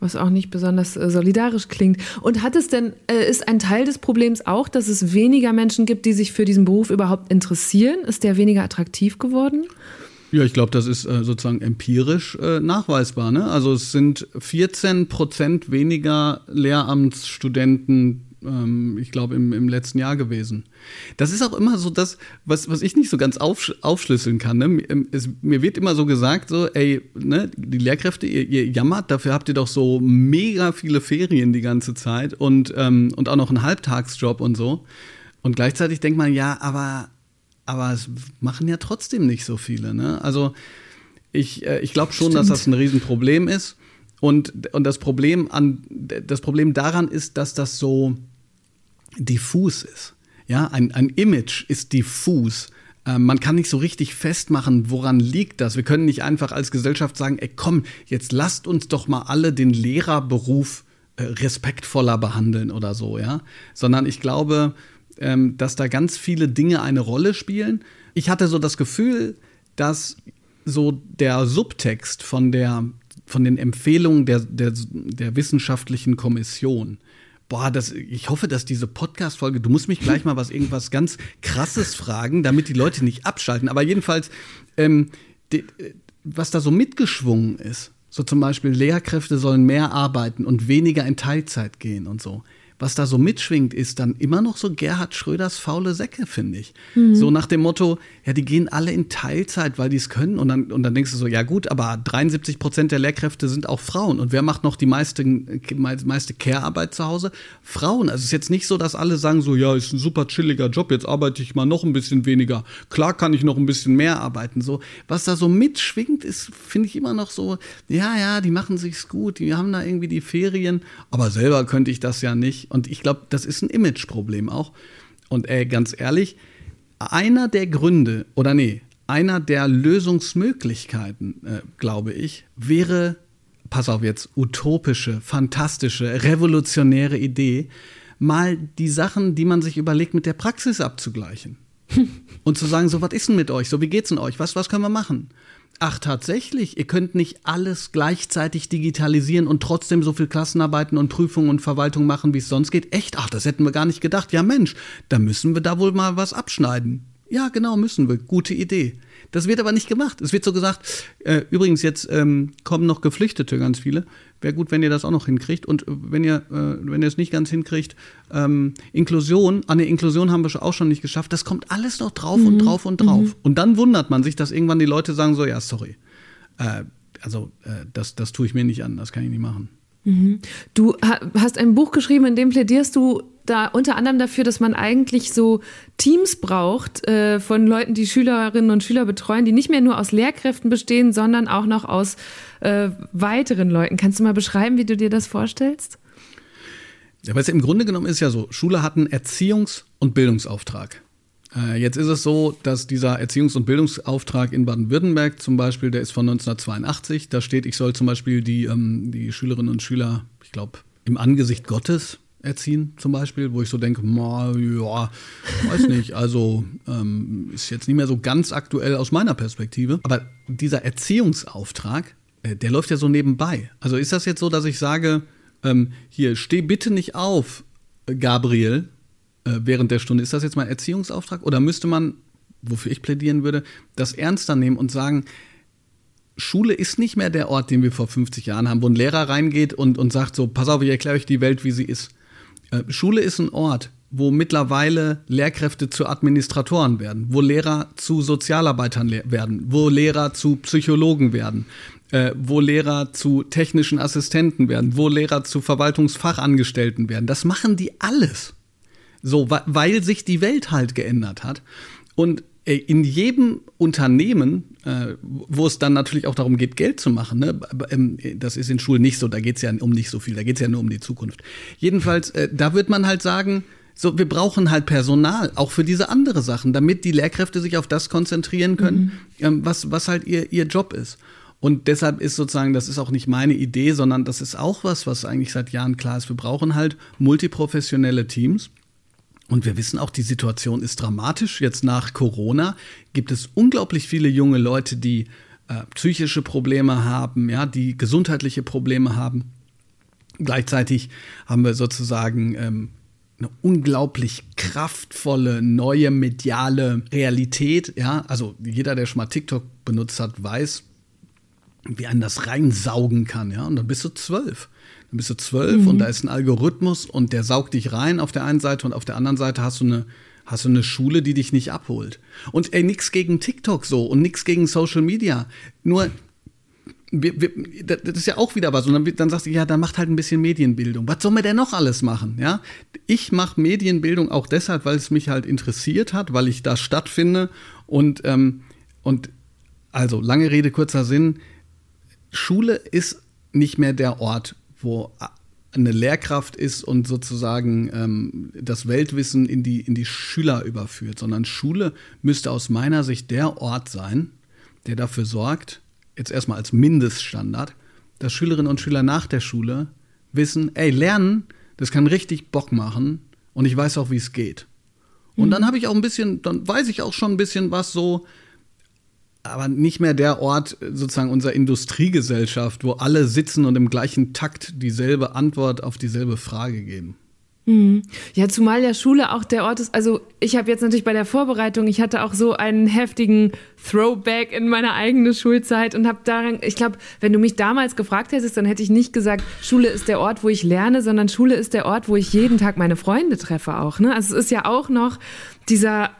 Was auch nicht besonders äh, solidarisch klingt. Und hat es denn, äh, ist ein Teil des Problems auch, dass es weniger Menschen gibt, die sich für diesen Beruf überhaupt interessieren? Ist der weniger attraktiv geworden? Ja, ich glaube, das ist äh, sozusagen empirisch äh, nachweisbar. Ne? Also es sind 14 Prozent weniger Lehramtsstudenten, ähm, ich glaube, im, im letzten Jahr gewesen. Das ist auch immer so das, was, was ich nicht so ganz aufsch aufschlüsseln kann. Ne? Ähm, es, mir wird immer so gesagt, so, ey, ne, die Lehrkräfte, ihr, ihr, jammert, dafür habt ihr doch so mega viele Ferien die ganze Zeit und, ähm, und auch noch einen Halbtagsjob und so. Und gleichzeitig denkt man, ja, aber aber es machen ja trotzdem nicht so viele. Ne? Also ich, äh, ich glaube schon, Stimmt. dass das ein Riesenproblem ist. Und, und das, Problem an, das Problem daran ist, dass das so diffus ist. Ja, ein, ein Image ist diffus. Ähm, man kann nicht so richtig festmachen, woran liegt das. Wir können nicht einfach als Gesellschaft sagen, ey komm, jetzt lasst uns doch mal alle den Lehrerberuf äh, respektvoller behandeln oder so, ja. Sondern ich glaube, ähm, dass da ganz viele Dinge eine Rolle spielen. Ich hatte so das Gefühl, dass so der Subtext von, der, von den Empfehlungen der, der, der wissenschaftlichen Kommission, boah, das, ich hoffe, dass diese Podcast-Folge, du musst mich gleich mal was irgendwas ganz Krasses fragen, damit die Leute nicht abschalten. Aber jedenfalls, ähm, die, was da so mitgeschwungen ist, so zum Beispiel Lehrkräfte sollen mehr arbeiten und weniger in Teilzeit gehen und so was da so mitschwingt, ist dann immer noch so Gerhard Schröders faule Säcke, finde ich. Mhm. So nach dem Motto, ja, die gehen alle in Teilzeit, weil die es können. Und dann, und dann denkst du so, ja gut, aber 73 Prozent der Lehrkräfte sind auch Frauen. Und wer macht noch die meiste, meiste Care-Arbeit zu Hause? Frauen. Also es ist jetzt nicht so, dass alle sagen so, ja, ist ein super chilliger Job, jetzt arbeite ich mal noch ein bisschen weniger. Klar kann ich noch ein bisschen mehr arbeiten. So, was da so mitschwingt, ist, finde ich immer noch so, ja, ja, die machen sich's gut, die haben da irgendwie die Ferien, aber selber könnte ich das ja nicht. Und ich glaube, das ist ein Imageproblem auch. Und ey, ganz ehrlich, einer der Gründe, oder nee, einer der Lösungsmöglichkeiten, äh, glaube ich, wäre, pass auf jetzt, utopische, fantastische, revolutionäre Idee, mal die Sachen, die man sich überlegt, mit der Praxis abzugleichen. Und zu sagen, so, was ist denn mit euch? So, wie geht's denn euch? Was, was können wir machen? Ach, tatsächlich, ihr könnt nicht alles gleichzeitig digitalisieren und trotzdem so viel Klassenarbeiten und Prüfungen und Verwaltung machen, wie es sonst geht. Echt? Ach, das hätten wir gar nicht gedacht. Ja, Mensch, da müssen wir da wohl mal was abschneiden. Ja, genau, müssen wir. Gute Idee. Das wird aber nicht gemacht. Es wird so gesagt, äh, übrigens, jetzt ähm, kommen noch Geflüchtete ganz viele. Wäre gut, wenn ihr das auch noch hinkriegt. Und wenn ihr, äh, wenn ihr es nicht ganz hinkriegt, ähm, Inklusion, an der Inklusion haben wir auch schon nicht geschafft. Das kommt alles noch drauf mhm. und drauf und drauf. Mhm. Und dann wundert man sich, dass irgendwann die Leute sagen so, ja, sorry. Äh, also, äh, das, das tue ich mir nicht an, das kann ich nicht machen. Mhm. Du hast ein Buch geschrieben, in dem plädierst du da unter anderem dafür, dass man eigentlich so Teams braucht äh, von Leuten, die Schülerinnen und Schüler betreuen, die nicht mehr nur aus Lehrkräften bestehen, sondern auch noch aus äh, weiteren Leuten. Kannst du mal beschreiben, wie du dir das vorstellst? Ja, weil im Grunde genommen ist ja so, Schule hat einen Erziehungs- und Bildungsauftrag. Äh, jetzt ist es so, dass dieser Erziehungs- und Bildungsauftrag in Baden-Württemberg zum Beispiel, der ist von 1982, da steht, ich soll zum Beispiel die, ähm, die Schülerinnen und Schüler, ich glaube, im Angesicht Gottes erziehen zum Beispiel, wo ich so denke, ma, ja, weiß nicht, also ähm, ist jetzt nicht mehr so ganz aktuell aus meiner Perspektive. Aber dieser Erziehungsauftrag, äh, der läuft ja so nebenbei. Also ist das jetzt so, dass ich sage, ähm, hier, steh bitte nicht auf, Gabriel, äh, während der Stunde. Ist das jetzt mein Erziehungsauftrag? Oder müsste man, wofür ich plädieren würde, das ernster nehmen und sagen, Schule ist nicht mehr der Ort, den wir vor 50 Jahren haben, wo ein Lehrer reingeht und, und sagt so, pass auf, ich erkläre euch die Welt, wie sie ist. Äh, Schule ist ein Ort, wo mittlerweile Lehrkräfte zu Administratoren werden, wo Lehrer zu Sozialarbeitern werden, wo Lehrer zu Psychologen werden, äh, wo Lehrer zu technischen Assistenten werden, wo Lehrer zu Verwaltungsfachangestellten werden. Das machen die alles. So, weil sich die Welt halt geändert hat. Und äh, in jedem Unternehmen, äh, wo es dann natürlich auch darum geht, Geld zu machen, ne? Ähm, das ist in Schulen nicht so, da geht es ja um nicht so viel, da geht es ja nur um die Zukunft. Jedenfalls, äh, da wird man halt sagen, so, wir brauchen halt Personal, auch für diese andere Sachen, damit die Lehrkräfte sich auf das konzentrieren können, mhm. ähm, was, was halt ihr, ihr Job ist. Und deshalb ist sozusagen, das ist auch nicht meine Idee, sondern das ist auch was, was eigentlich seit Jahren klar ist. Wir brauchen halt multiprofessionelle Teams und wir wissen auch, die Situation ist dramatisch. Jetzt nach Corona gibt es unglaublich viele junge Leute, die äh, psychische Probleme haben, ja, die gesundheitliche Probleme haben. Gleichzeitig haben wir sozusagen ähm, eine unglaublich kraftvolle neue mediale Realität. Ja, also jeder, der schon mal TikTok benutzt hat, weiß, wie einen das reinsaugen kann. Ja, und dann bist du zwölf. Dann bist du zwölf mhm. und da ist ein Algorithmus und der saugt dich rein auf der einen Seite und auf der anderen Seite hast du eine hast du eine Schule, die dich nicht abholt. Und ey, nix gegen TikTok so und nix gegen Social Media. Nur wir, wir, das ist ja auch wieder was. Und dann, dann sagst du, ja, dann macht halt ein bisschen Medienbildung. Was soll man denn noch alles machen? Ja, ich mache Medienbildung auch deshalb, weil es mich halt interessiert hat, weil ich da stattfinde. Und, ähm, und also, lange Rede, kurzer Sinn. Schule ist nicht mehr der Ort, wo eine Lehrkraft ist und sozusagen ähm, das Weltwissen in die, in die Schüler überführt, sondern Schule müsste aus meiner Sicht der Ort sein, der dafür sorgt, jetzt erstmal als Mindeststandard, dass Schülerinnen und Schüler nach der Schule wissen, ey, lernen, das kann richtig Bock machen und ich weiß auch, wie es geht. Und mhm. dann habe ich auch ein bisschen, dann weiß ich auch schon ein bisschen was so, aber nicht mehr der Ort sozusagen unserer Industriegesellschaft, wo alle sitzen und im gleichen Takt dieselbe Antwort auf dieselbe Frage geben. Mhm. Ja, zumal ja Schule auch der Ort ist. Also ich habe jetzt natürlich bei der Vorbereitung, ich hatte auch so einen heftigen Throwback in meine eigene Schulzeit und habe daran, ich glaube, wenn du mich damals gefragt hättest, dann hätte ich nicht gesagt, Schule ist der Ort, wo ich lerne, sondern Schule ist der Ort, wo ich jeden Tag meine Freunde treffe auch. Ne? Also es ist ja auch noch dieser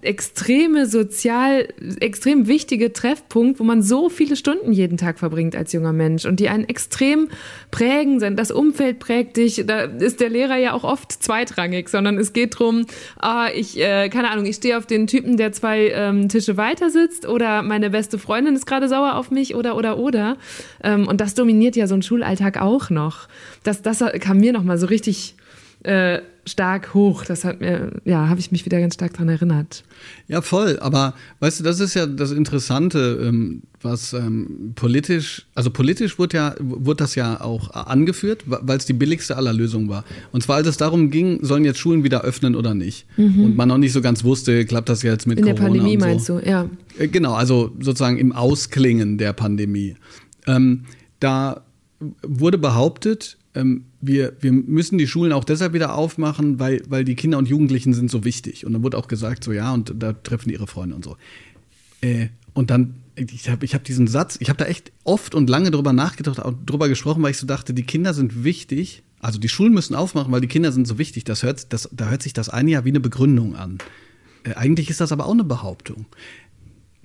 extreme sozial, extrem wichtige Treffpunkt, wo man so viele Stunden jeden Tag verbringt als junger Mensch und die einen extrem prägen, das Umfeld prägt dich, da ist der Lehrer ja auch oft zweitrangig, sondern es geht drum, ah, ich, äh, keine Ahnung, ich stehe auf den Typen, der zwei ähm, Tische weiter sitzt oder meine beste Freundin ist gerade sauer auf mich oder, oder, oder. Ähm, und das dominiert ja so ein Schulalltag auch noch. Das, das kam mir nochmal so richtig äh, stark hoch. Das hat mir, ja, habe ich mich wieder ganz stark daran erinnert. Ja, voll. Aber weißt du, das ist ja das Interessante, ähm, was ähm, politisch, also politisch wurde ja, wurde das ja auch angeführt, weil es die billigste aller Lösungen war. Und zwar, als es darum ging, sollen jetzt Schulen wieder öffnen oder nicht. Mhm. Und man noch nicht so ganz wusste, klappt das jetzt mit In Corona. In der Pandemie so. meinst du, ja. Äh, genau, also sozusagen im Ausklingen der Pandemie. Ähm, da wurde behauptet, ähm, wir, wir müssen die Schulen auch deshalb wieder aufmachen, weil, weil die Kinder und Jugendlichen sind so wichtig. Und dann wurde auch gesagt, so ja, und da treffen die ihre Freunde und so. Äh, und dann, ich habe ich hab diesen Satz, ich habe da echt oft und lange drüber nachgedacht, auch drüber gesprochen, weil ich so dachte, die Kinder sind wichtig. Also die Schulen müssen aufmachen, weil die Kinder sind so wichtig. Das hört, das, da hört sich das eine ja wie eine Begründung an. Äh, eigentlich ist das aber auch eine Behauptung.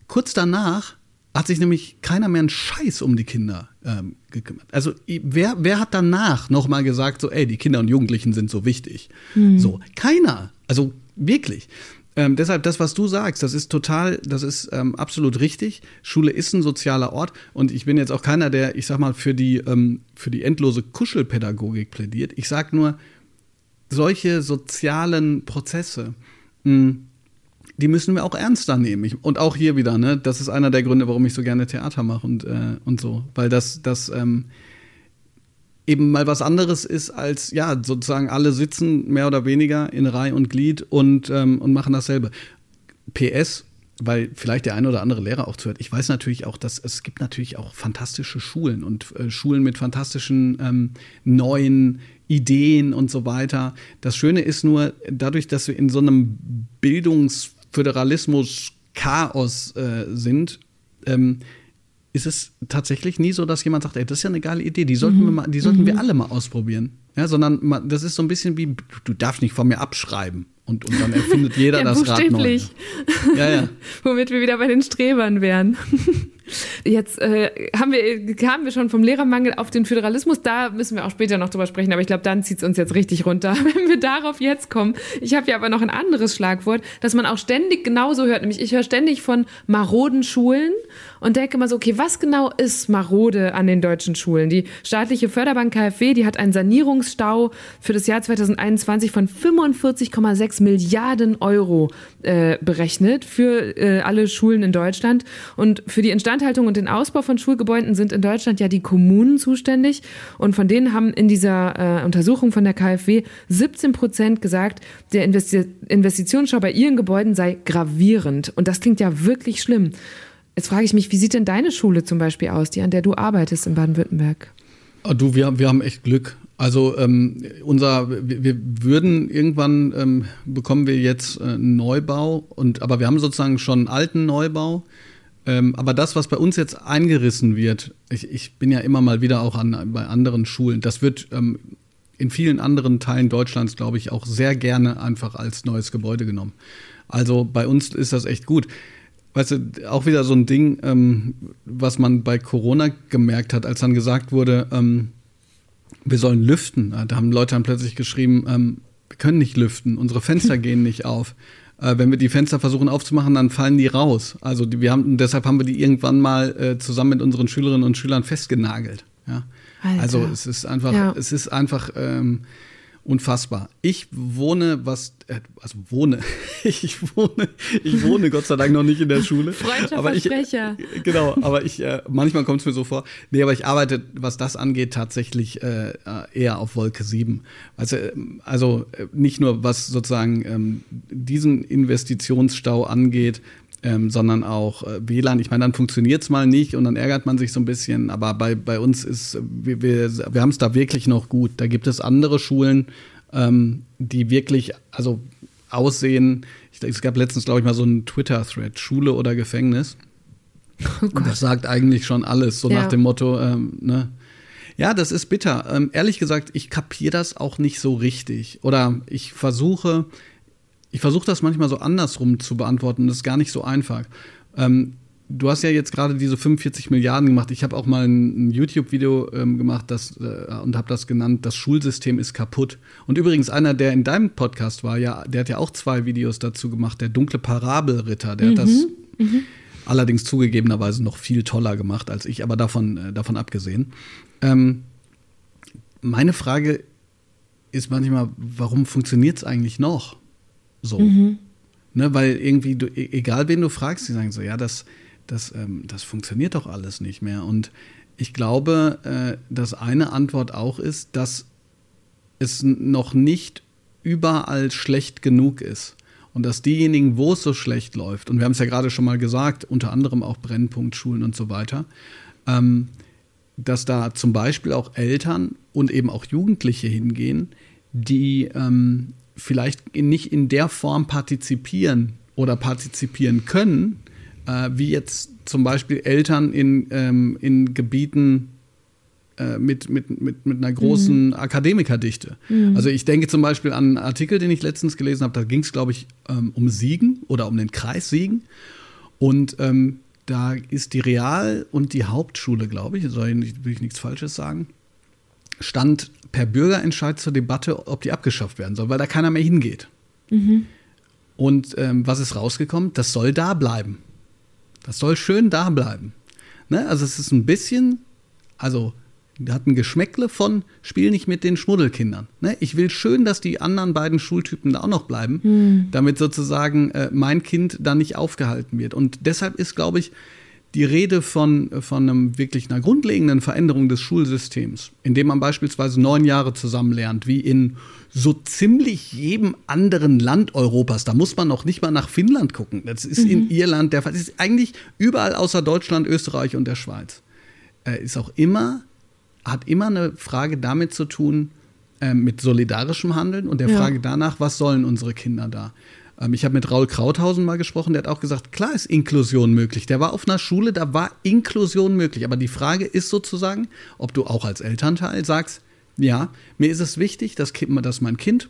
Kurz danach hat sich nämlich keiner mehr einen Scheiß um die Kinder ähm, gekümmert. Also wer, wer hat danach nochmal gesagt, so, ey, die Kinder und Jugendlichen sind so wichtig? Mhm. So, keiner. Also wirklich. Ähm, deshalb, das, was du sagst, das ist total, das ist ähm, absolut richtig. Schule ist ein sozialer Ort und ich bin jetzt auch keiner, der, ich sag mal, für die, ähm, für die endlose Kuschelpädagogik plädiert. Ich sag nur, solche sozialen Prozesse, mh, hm, die müssen wir auch ernster nehmen. Ich, und auch hier wieder, ne, das ist einer der Gründe, warum ich so gerne Theater mache und, äh, und so. Weil das, das ähm, eben mal was anderes ist als, ja, sozusagen alle sitzen mehr oder weniger in Reihe und Glied und, ähm, und machen dasselbe. PS, weil vielleicht der eine oder andere Lehrer auch zuhört. Ich weiß natürlich auch, dass es gibt natürlich auch fantastische Schulen und äh, Schulen mit fantastischen ähm, neuen Ideen und so weiter. Das Schöne ist nur, dadurch, dass wir in so einem Bildungs Föderalismus-Chaos äh, sind, ähm, ist es tatsächlich nie so, dass jemand sagt, ey, das ist ja eine geile Idee, die sollten, mhm. wir, mal, die sollten mhm. wir alle mal ausprobieren. Ja, sondern man, das ist so ein bisschen wie, du darfst nicht von mir abschreiben. Und, und dann erfindet jeder ja, das Rad neu. Ja, ja. Womit wir wieder bei den Strebern wären. Jetzt äh, haben wir, kamen wir schon vom Lehrermangel auf den Föderalismus. Da müssen wir auch später noch drüber sprechen, aber ich glaube, dann zieht es uns jetzt richtig runter, wenn wir darauf jetzt kommen. Ich habe ja aber noch ein anderes Schlagwort, das man auch ständig genauso hört. Nämlich, ich höre ständig von maroden Schulen und denke mal so, okay, was genau ist marode an den deutschen Schulen? Die staatliche Förderbank KfW, die hat einen Sanierungsstau für das Jahr 2021 von 45,6 Milliarden Euro äh, berechnet für äh, alle Schulen in Deutschland. Und für die Instandhaltung und den Ausbau von Schulgebäuden sind in Deutschland ja die Kommunen zuständig. Und von denen haben in dieser äh, Untersuchung von der KfW 17 Prozent gesagt, der Investi Investitionsstau bei ihren Gebäuden sei gravierend. Und das klingt ja wirklich schlimm. Jetzt frage ich mich, wie sieht denn deine Schule zum Beispiel aus, die an der du arbeitest in Baden-Württemberg? Ah, du, wir, wir haben echt Glück. Also ähm, unser, wir, wir, würden irgendwann ähm, bekommen wir jetzt äh, einen Neubau und aber wir haben sozusagen schon einen alten Neubau. Ähm, aber das, was bei uns jetzt eingerissen wird, ich, ich bin ja immer mal wieder auch an, bei anderen Schulen, das wird ähm, in vielen anderen Teilen Deutschlands, glaube ich, auch sehr gerne einfach als neues Gebäude genommen. Also bei uns ist das echt gut weißt du, auch wieder so ein Ding, ähm, was man bei Corona gemerkt hat, als dann gesagt wurde, ähm, wir sollen lüften. Da haben Leute dann plötzlich geschrieben, ähm, wir können nicht lüften, unsere Fenster gehen nicht auf. Äh, wenn wir die Fenster versuchen aufzumachen, dann fallen die raus. Also die, wir haben, deshalb haben wir die irgendwann mal äh, zusammen mit unseren Schülerinnen und Schülern festgenagelt. Ja? Also es ist einfach, ja. es ist einfach ähm, unfassbar. Ich wohne, was, äh, also wohne, ich wohne, ich wohne Gott sei Dank noch nicht in der Schule. aber ich, genau, aber ich, äh, manchmal kommt es mir so vor. Nee, aber ich arbeite, was das angeht, tatsächlich äh, eher auf Wolke 7. Also, also nicht nur was sozusagen ähm, diesen Investitionsstau angeht, ähm, sondern auch äh, WLAN. Ich meine, dann funktioniert es mal nicht und dann ärgert man sich so ein bisschen. Aber bei, bei uns ist, wir, wir, wir haben es da wirklich noch gut. Da gibt es andere Schulen, ähm, die wirklich, also aussehen. Ich, es gab letztens, glaube ich, mal so einen Twitter-Thread, Schule oder Gefängnis. Oh das sagt eigentlich schon alles, so ja. nach dem Motto, ähm, ne? Ja, das ist bitter. Ähm, ehrlich gesagt, ich kapiere das auch nicht so richtig. Oder ich versuche, ich versuche das manchmal so andersrum zu beantworten. Das ist gar nicht so einfach. Ähm, du hast ja jetzt gerade diese 45 Milliarden gemacht. Ich habe auch mal ein, ein YouTube-Video ähm, gemacht das, äh, und habe das genannt, das Schulsystem ist kaputt. Und übrigens einer, der in deinem Podcast war, ja, der hat ja auch zwei Videos dazu gemacht, der dunkle Parabelritter, der mhm. hat das mhm. allerdings zugegebenerweise noch viel toller gemacht als ich, aber davon, äh, davon abgesehen. Ähm, meine Frage ist manchmal, warum funktioniert es eigentlich noch? So. Mhm. Ne, weil irgendwie, du, e-, egal wen du fragst, die sagen so, ja, das, das, ähm, das funktioniert doch alles nicht mehr. Und ich glaube, äh, dass eine Antwort auch ist, dass es noch nicht überall schlecht genug ist. Und dass diejenigen, wo es so schlecht läuft, und wir haben es ja gerade schon mal gesagt, unter anderem auch Brennpunktschulen und so weiter, ähm, dass da zum Beispiel auch Eltern und eben auch Jugendliche hingehen, die ähm, vielleicht nicht in der Form partizipieren oder partizipieren können, äh, wie jetzt zum Beispiel Eltern in, ähm, in Gebieten äh, mit, mit, mit, mit einer großen mhm. Akademikerdichte. Mhm. Also ich denke zum Beispiel an einen Artikel, den ich letztens gelesen habe, da ging es, glaube ich, ähm, um Siegen oder um den Kreis Siegen. Und ähm, da ist die Real- und die Hauptschule, glaube ich, soll ich, will ich nichts Falsches sagen, stand per Bürgerentscheid zur Debatte, ob die abgeschafft werden soll, weil da keiner mehr hingeht. Mhm. Und ähm, was ist rausgekommen? Das soll da bleiben. Das soll schön da bleiben. Ne? Also es ist ein bisschen, also hat ein Geschmäckle von Spiel nicht mit den Schmuddelkindern. Ne? Ich will schön, dass die anderen beiden Schultypen da auch noch bleiben, hm. damit sozusagen äh, mein Kind da nicht aufgehalten wird. Und deshalb ist, glaube ich, die Rede von, von einem wirklich einer grundlegenden Veränderung des Schulsystems, indem man beispielsweise neun Jahre zusammen lernt, wie in so ziemlich jedem anderen Land Europas. Da muss man noch nicht mal nach Finnland gucken. Das ist mhm. in Irland der Fall. Das ist eigentlich überall außer Deutschland, Österreich und der Schweiz. Äh, ist auch immer hat immer eine Frage damit zu tun, äh, mit solidarischem Handeln und der ja. Frage danach, was sollen unsere Kinder da? Ähm, ich habe mit Raul Krauthausen mal gesprochen, der hat auch gesagt, klar ist Inklusion möglich. Der war auf einer Schule, da war Inklusion möglich. Aber die Frage ist sozusagen, ob du auch als Elternteil sagst, ja, mir ist es wichtig, dass, dass mein Kind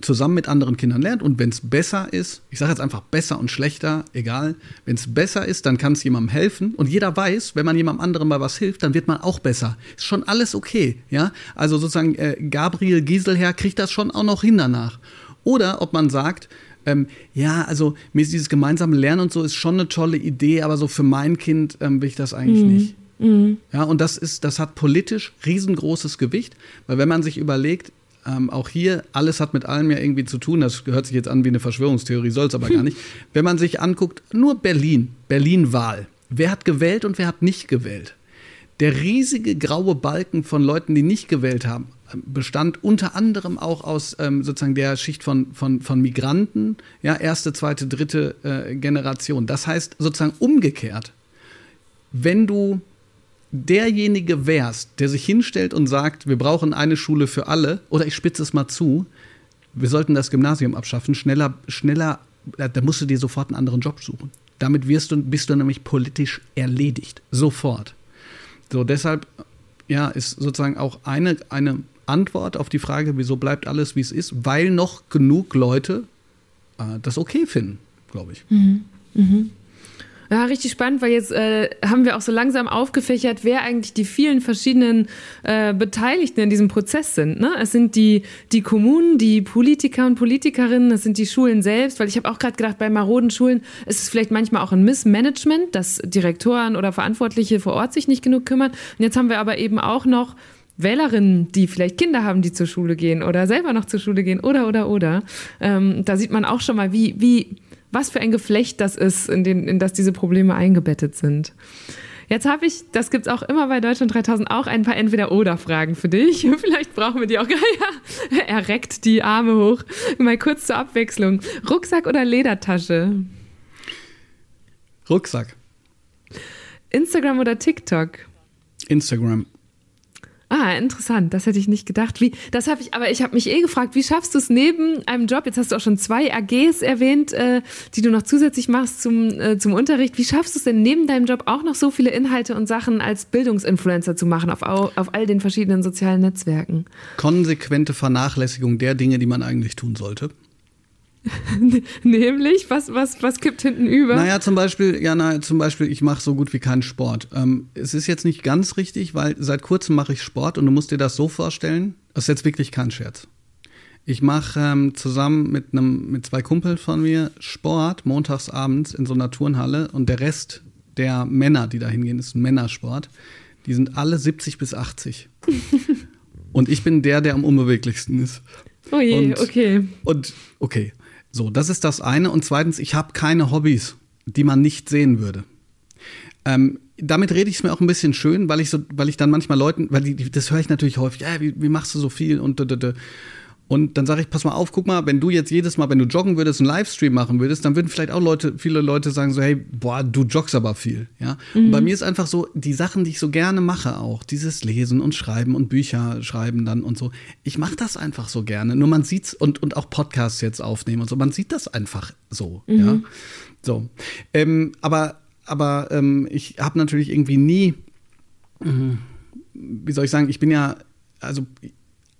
zusammen mit anderen Kindern lernt und wenn es besser ist, ich sage jetzt einfach besser und schlechter, egal, wenn es besser ist, dann kann es jemandem helfen und jeder weiß, wenn man jemandem anderen mal was hilft, dann wird man auch besser. Ist schon alles okay, ja? Also sozusagen äh, Gabriel Gieselherr kriegt das schon auch noch hin danach. Oder ob man sagt, ähm, ja, also mir ist dieses gemeinsame Lernen und so ist schon eine tolle Idee, aber so für mein Kind ähm, will ich das eigentlich mhm. nicht. Mhm. Ja, und das ist, das hat politisch riesengroßes Gewicht, weil wenn man sich überlegt, ähm, auch hier, alles hat mit allem ja irgendwie zu tun. Das hört sich jetzt an wie eine Verschwörungstheorie, soll es aber gar nicht. Wenn man sich anguckt, nur Berlin, Berlin-Wahl. Wer hat gewählt und wer hat nicht gewählt? Der riesige graue Balken von Leuten, die nicht gewählt haben, bestand unter anderem auch aus ähm, sozusagen der Schicht von, von, von Migranten, ja, erste, zweite, dritte äh, Generation. Das heißt sozusagen umgekehrt, wenn du derjenige wärst, der sich hinstellt und sagt, wir brauchen eine Schule für alle, oder ich spitze es mal zu, wir sollten das Gymnasium abschaffen, schneller, schneller, da musst du dir sofort einen anderen Job suchen. Damit wirst du, bist du nämlich politisch erledigt. Sofort. So, deshalb, ja, ist sozusagen auch eine, eine Antwort auf die Frage, wieso bleibt alles, wie es ist, weil noch genug Leute äh, das okay finden, glaube ich. Mhm. Mhm. Ja, richtig spannend, weil jetzt äh, haben wir auch so langsam aufgefächert, wer eigentlich die vielen verschiedenen äh, Beteiligten in diesem Prozess sind. Ne? Es sind die, die Kommunen, die Politiker und Politikerinnen, es sind die Schulen selbst, weil ich habe auch gerade gedacht, bei maroden Schulen ist es vielleicht manchmal auch ein Missmanagement, dass Direktoren oder Verantwortliche vor Ort sich nicht genug kümmern. Und jetzt haben wir aber eben auch noch Wählerinnen, die vielleicht Kinder haben, die zur Schule gehen oder selber noch zur Schule gehen oder oder oder. Ähm, da sieht man auch schon mal, wie, wie was für ein Geflecht das ist, in, den, in das diese Probleme eingebettet sind. Jetzt habe ich, das gibt es auch immer bei Deutschland 3000, auch ein paar Entweder-Oder-Fragen für dich. Vielleicht brauchen wir die auch. Ja, er reckt die Arme hoch. Mal kurz zur Abwechslung. Rucksack oder Ledertasche? Rucksack. Instagram oder TikTok? Instagram. Ah, interessant. Das hätte ich nicht gedacht. Wie, das habe ich, aber ich habe mich eh gefragt, wie schaffst du es neben einem Job? Jetzt hast du auch schon zwei AGs erwähnt, äh, die du noch zusätzlich machst zum, äh, zum Unterricht. Wie schaffst du es denn neben deinem Job auch noch so viele Inhalte und Sachen als Bildungsinfluencer zu machen auf, auf all den verschiedenen sozialen Netzwerken? Konsequente Vernachlässigung der Dinge, die man eigentlich tun sollte. Nämlich, was, was, was kippt hinten über? Naja, zum Beispiel, ja, na, zum Beispiel, ich mache so gut wie keinen Sport. Ähm, es ist jetzt nicht ganz richtig, weil seit kurzem mache ich Sport und du musst dir das so vorstellen, das ist jetzt wirklich kein Scherz. Ich mache ähm, zusammen mit, einem, mit zwei Kumpeln von mir Sport montags abends in so einer Turnhalle und der Rest der Männer, die da hingehen, ist ein Männersport. Die sind alle 70 bis 80. und ich bin der, der am unbeweglichsten ist. Oh je, und, okay. Und okay. So, das ist das eine. Und zweitens, ich habe keine Hobbys, die man nicht sehen würde. Ähm, damit rede ich es mir auch ein bisschen schön, weil ich so, weil ich dann manchmal Leuten, weil die, das höre ich natürlich häufig, ja, wie, wie machst du so viel und Und dann sage ich, pass mal auf, guck mal, wenn du jetzt jedes Mal, wenn du joggen würdest, einen Livestream machen würdest, dann würden vielleicht auch Leute, viele Leute sagen so, hey, boah, du joggst aber viel, ja. Mhm. Und bei mir ist einfach so, die Sachen, die ich so gerne mache auch, dieses Lesen und Schreiben und Bücher schreiben dann und so, ich mache das einfach so gerne. Nur man sieht's und, und auch Podcasts jetzt aufnehmen und so, man sieht das einfach so, mhm. ja. So. Ähm, aber, aber ähm, ich habe natürlich irgendwie nie, wie soll ich sagen, ich bin ja, also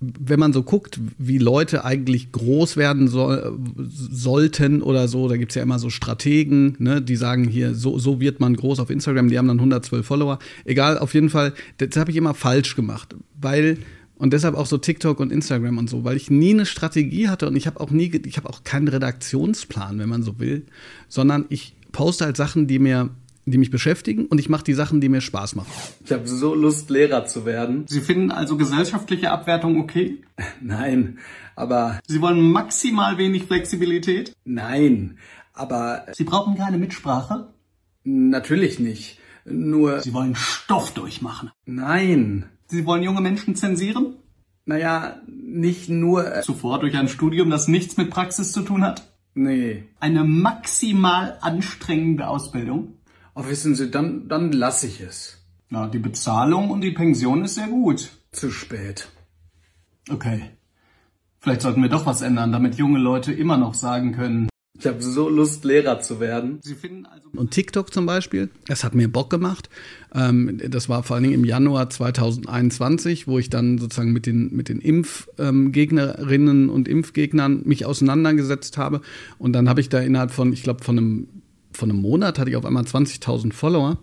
wenn man so guckt, wie Leute eigentlich groß werden soll, sollten oder so, da gibt es ja immer so Strategen, ne, die sagen hier, so, so wird man groß auf Instagram, die haben dann 112 Follower. Egal, auf jeden Fall, das habe ich immer falsch gemacht, weil und deshalb auch so TikTok und Instagram und so, weil ich nie eine Strategie hatte und ich habe auch nie, ich habe auch keinen Redaktionsplan, wenn man so will, sondern ich poste halt Sachen, die mir die mich beschäftigen und ich mache die Sachen, die mir Spaß machen. Ich habe so Lust, Lehrer zu werden. Sie finden also gesellschaftliche Abwertung okay? Nein, aber. Sie wollen maximal wenig Flexibilität? Nein, aber. Sie brauchen keine Mitsprache? Natürlich nicht. Nur. Sie wollen Stoff durchmachen? Nein. Sie wollen junge Menschen zensieren? Naja, nicht nur. Äh Zuvor durch ein Studium, das nichts mit Praxis zu tun hat? Nee. Eine maximal anstrengende Ausbildung? Oh, wissen Sie, dann, dann lasse ich es. Na, die Bezahlung und die Pension ist sehr gut. Zu spät. Okay. Vielleicht sollten wir doch was ändern, damit junge Leute immer noch sagen können. Ich habe so Lust, Lehrer zu werden. Sie finden also und TikTok zum Beispiel, das hat mir Bock gemacht. Ähm, das war vor allen Dingen im Januar 2021, wo ich dann sozusagen mit den, mit den Impfgegnerinnen und Impfgegnern mich auseinandergesetzt habe. Und dann habe ich da innerhalb von, ich glaube, von einem von einem Monat hatte ich auf einmal 20.000 Follower.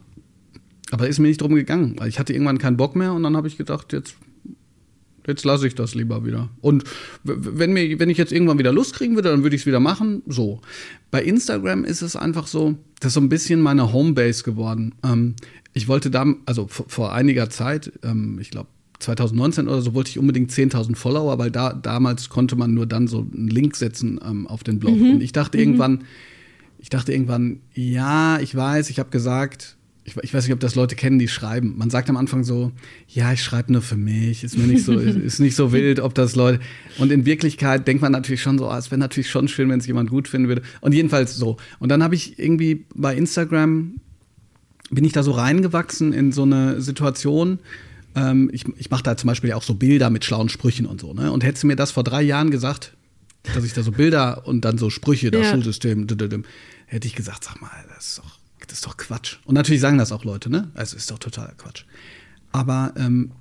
Aber ist mir nicht drum gegangen, weil ich hatte irgendwann keinen Bock mehr und dann habe ich gedacht, jetzt, jetzt lasse ich das lieber wieder. Und wenn, mir, wenn ich jetzt irgendwann wieder Lust kriegen würde, dann würde ich es wieder machen. So. Bei Instagram ist es einfach so, das ist so ein bisschen meine Homebase geworden. Ähm, ich wollte da, also vor, einiger Zeit, ähm, ich glaube 2019 oder so, wollte ich unbedingt 10.000 Follower, weil da damals konnte man nur dann so einen Link setzen ähm, auf den Blog. Mhm. Und ich dachte mhm. irgendwann, ich dachte irgendwann, ja, ich weiß, ich habe gesagt, ich, ich, weiß nicht, ob das Leute kennen, die schreiben. Man sagt am Anfang so, ja, ich schreibe nur für mich, ist mir nicht so, ist nicht so wild, ob das Leute. Und in Wirklichkeit denkt man natürlich schon so, ah, es wäre natürlich schon schön, wenn es jemand gut finden würde. Und jedenfalls so. Und dann habe ich irgendwie bei Instagram bin ich da so reingewachsen in so eine Situation. Ähm, ich ich mache da zum Beispiel auch so Bilder mit schlauen Sprüchen und so. Ne? Und hättest du mir das vor drei Jahren gesagt, dass ich da so Bilder und dann so Sprüche, das ja. Schulsystem, hätte ich gesagt, sag mal, das ist doch, das ist doch Quatsch. Und natürlich sagen das auch Leute, ne? Also ist doch totaler Quatsch. Aber ähm,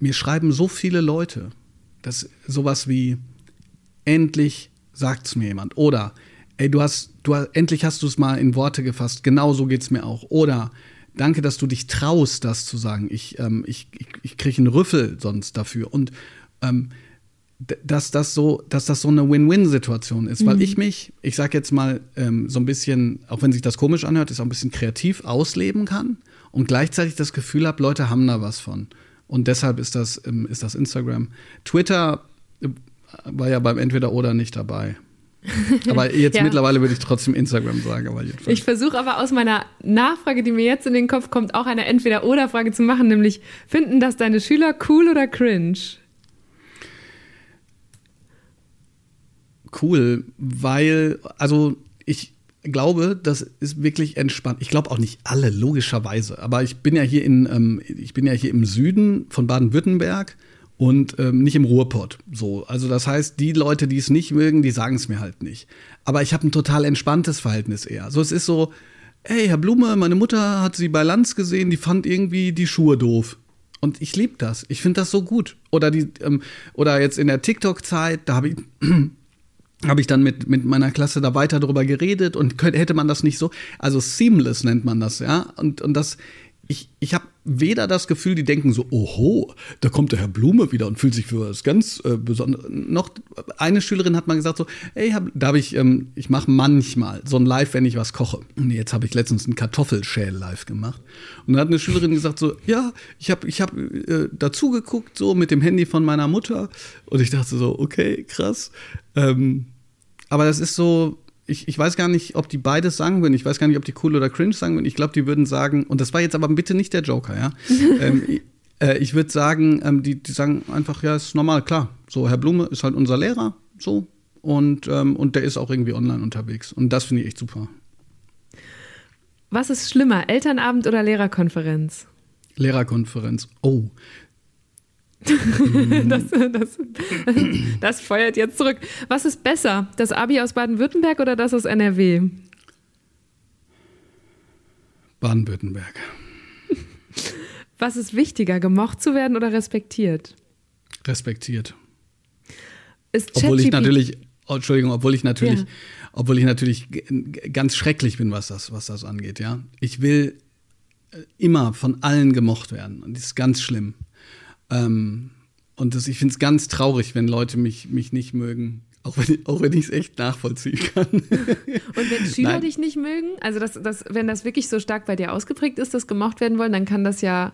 mir schreiben so viele Leute, dass sowas wie endlich sagt's mir jemand oder ey, du hast, du endlich hast du es mal in Worte gefasst. Genau so geht's mir auch. Oder danke, dass du dich traust, das zu sagen. Ich, ähm, ich, ich, ich kriege einen Rüffel sonst dafür. Und ähm, dass das so, dass das so eine Win-Win-Situation ist, mhm. weil ich mich, ich sag jetzt mal ähm, so ein bisschen, auch wenn sich das komisch anhört, ist auch ein bisschen kreativ ausleben kann und gleichzeitig das Gefühl habe, Leute haben da was von. Und deshalb ist das, ähm, ist das Instagram. Twitter äh, war ja beim Entweder oder nicht dabei. Aber jetzt ja. mittlerweile würde ich trotzdem Instagram sagen. Aber ich versuche aber aus meiner Nachfrage, die mir jetzt in den Kopf kommt, auch eine Entweder-Oder-Frage zu machen, nämlich: Finden das deine Schüler cool oder cringe? Cool, weil, also ich glaube, das ist wirklich entspannt. Ich glaube auch nicht alle, logischerweise. Aber ich bin ja hier in, ähm, ich bin ja hier im Süden von Baden-Württemberg und ähm, nicht im Ruhrpott. So, also das heißt, die Leute, die es nicht mögen, die sagen es mir halt nicht. Aber ich habe ein total entspanntes Verhältnis eher. So, es ist so, hey, Herr Blume, meine Mutter hat sie bei Lanz gesehen, die fand irgendwie die Schuhe doof. Und ich liebe das. Ich finde das so gut. Oder die, ähm, oder jetzt in der TikTok-Zeit, da habe ich habe ich dann mit, mit meiner Klasse da weiter drüber geredet und könnte, hätte man das nicht so, also seamless nennt man das, ja. Und, und das, ich, ich habe weder das Gefühl, die denken so, oho, da kommt der Herr Blume wieder und fühlt sich für was ganz äh, Besonderes. Noch eine Schülerin hat mal gesagt so, ey, hab, da habe ich, ähm, ich mache manchmal so ein Live, wenn ich was koche. Und jetzt habe ich letztens ein Kartoffelschäl live gemacht. Und da hat eine Schülerin gesagt so, ja, ich habe ich hab, äh, dazu so mit dem Handy von meiner Mutter. Und ich dachte so, okay, krass. Ähm, aber das ist so, ich, ich weiß gar nicht, ob die beides sagen würden. Ich weiß gar nicht, ob die cool oder cringe sagen würden. Ich glaube, die würden sagen, und das war jetzt aber bitte nicht der Joker, ja. ähm, Äh, ich würde sagen, ähm, die, die sagen einfach, ja, ist normal, klar. So, Herr Blume ist halt unser Lehrer, so. Und, ähm, und der ist auch irgendwie online unterwegs. Und das finde ich echt super. Was ist schlimmer, Elternabend oder Lehrerkonferenz? Lehrerkonferenz. Oh. Das, das, das feuert jetzt zurück. Was ist besser, das Abi aus Baden-Württemberg oder das aus NRW? Baden-Württemberg. Was ist wichtiger, gemocht zu werden oder respektiert? Respektiert. Ist obwohl ich natürlich, oh, Entschuldigung, obwohl ich natürlich, Ja. obwohl ich natürlich ganz schrecklich bin, was das, was das angeht, ja. Ich will äh, immer von allen gemocht werden. Und das ist ganz schlimm. Ähm, und das, ich finde es ganz traurig, wenn Leute mich, mich nicht mögen. Auch wenn, auch wenn ich es echt nachvollziehen kann. Und wenn Schüler Nein. dich nicht mögen, also das, das, wenn das wirklich so stark bei dir ausgeprägt ist, dass gemocht werden wollen, dann kann das ja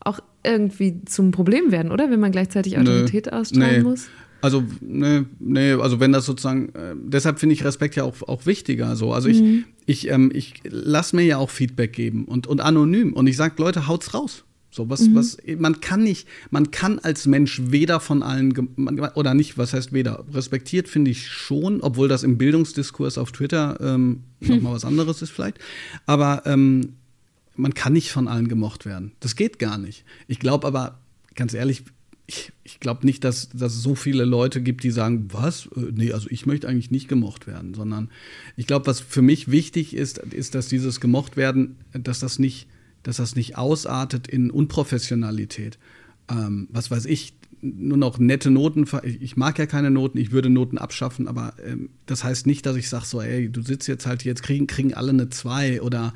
auch irgendwie zum Problem werden, oder? Wenn man gleichzeitig Autorität ausstrahlen nee. muss. Also, nee, nee, also wenn das sozusagen, äh, deshalb finde ich Respekt ja auch, auch wichtiger. So. Also ich, ich, ähm, ich lass mir ja auch Feedback geben und, und anonym. Und ich sage, Leute, haut's raus. So, was, was, man kann nicht, man kann als Mensch weder von allen, oder nicht, was heißt weder, respektiert finde ich schon, obwohl das im Bildungsdiskurs auf Twitter ähm, nochmal was anderes ist vielleicht. Aber ähm, man kann nicht von allen gemocht werden. Das geht gar nicht. Ich glaube aber, ganz ehrlich, ich, ich glaube nicht, dass, dass es so viele Leute gibt, die sagen, was? Äh, Nee, also ich möchte eigentlich nicht gemocht werden, sondern ich glaube, was für mich wichtig ist, ist, dass dieses gemocht werden, dass das nicht, dass das nicht ausartet in Unprofessionalität. Ähm, was weiß ich, nur noch nette Noten. Ich mag ja keine Noten, ich würde Noten abschaffen, aber ähm, das heißt nicht, dass ich sage so, ey, du sitzt jetzt halt hier, jetzt kriegen, kriegen alle eine 2 oder,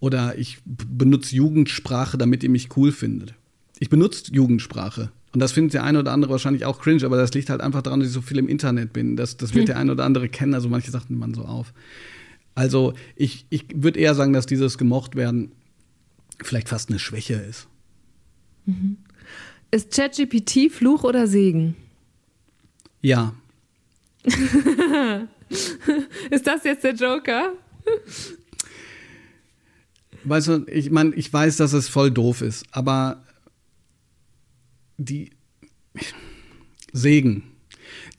oder ich benutze Jugendsprache, damit ihr mich cool findet. Ich benutze Jugendsprache. Und das findet der eine oder andere wahrscheinlich auch cringe, aber das liegt halt einfach daran, dass ich so viel im Internet bin. Das, das wird der eine oder andere kennen, also manche Sachen nimmt man so auf. Also ich, ich würde eher sagen, dass dieses gemocht werden vielleicht fast eine Schwäche ist. Ist ChatGPT Fluch oder Segen? Ja, Ist das jetzt der Joker? Weißt du, ich meine, ich weiß, dass es voll doof ist, aber die Segen.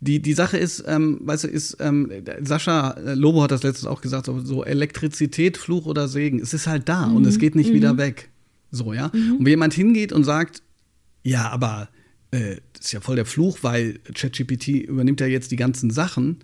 Die, die Sache ist, ähm, weißt du, ist, ähm, Sascha äh, Lobo hat das letztens auch gesagt, so, so Elektrizität, Fluch oder Segen. Es ist halt da und es geht nicht wieder weg. So, ja. Und wenn jemand hingeht und sagt, ja, aber äh, das ist ja voll der Fluch, weil ChatGPT übernimmt ja jetzt die ganzen Sachen,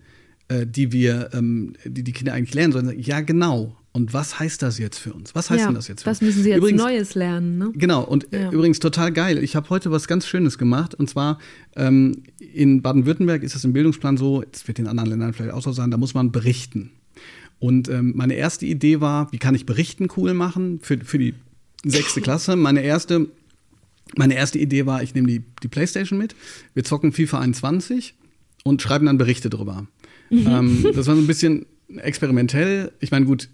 äh, die wir, ähm, die die Kinder eigentlich lernen sollen. Ja, genau. Und was heißt das jetzt für uns? Was heißt ja, denn das jetzt für was uns? müssen sie jetzt Übrigens, Neues lernen, ne? Genau, und äh, Ja. übrigens total geil. Ich habe heute was ganz Schönes gemacht. Und zwar ähm, in Baden-Württemberg ist das im Bildungsplan so, es wird in anderen Ländern vielleicht auch so sein, da muss man berichten. Und ähm, meine erste Idee war, wie kann ich Berichten cool machen für, für die sechste Klasse? Meine erste, meine erste Idee war, ich nehme die, die Playstation mit, wir zocken FIFA 21 und schreiben dann Berichte drüber. Ähm, das war so ein bisschen experimentell. Ich meine, gut,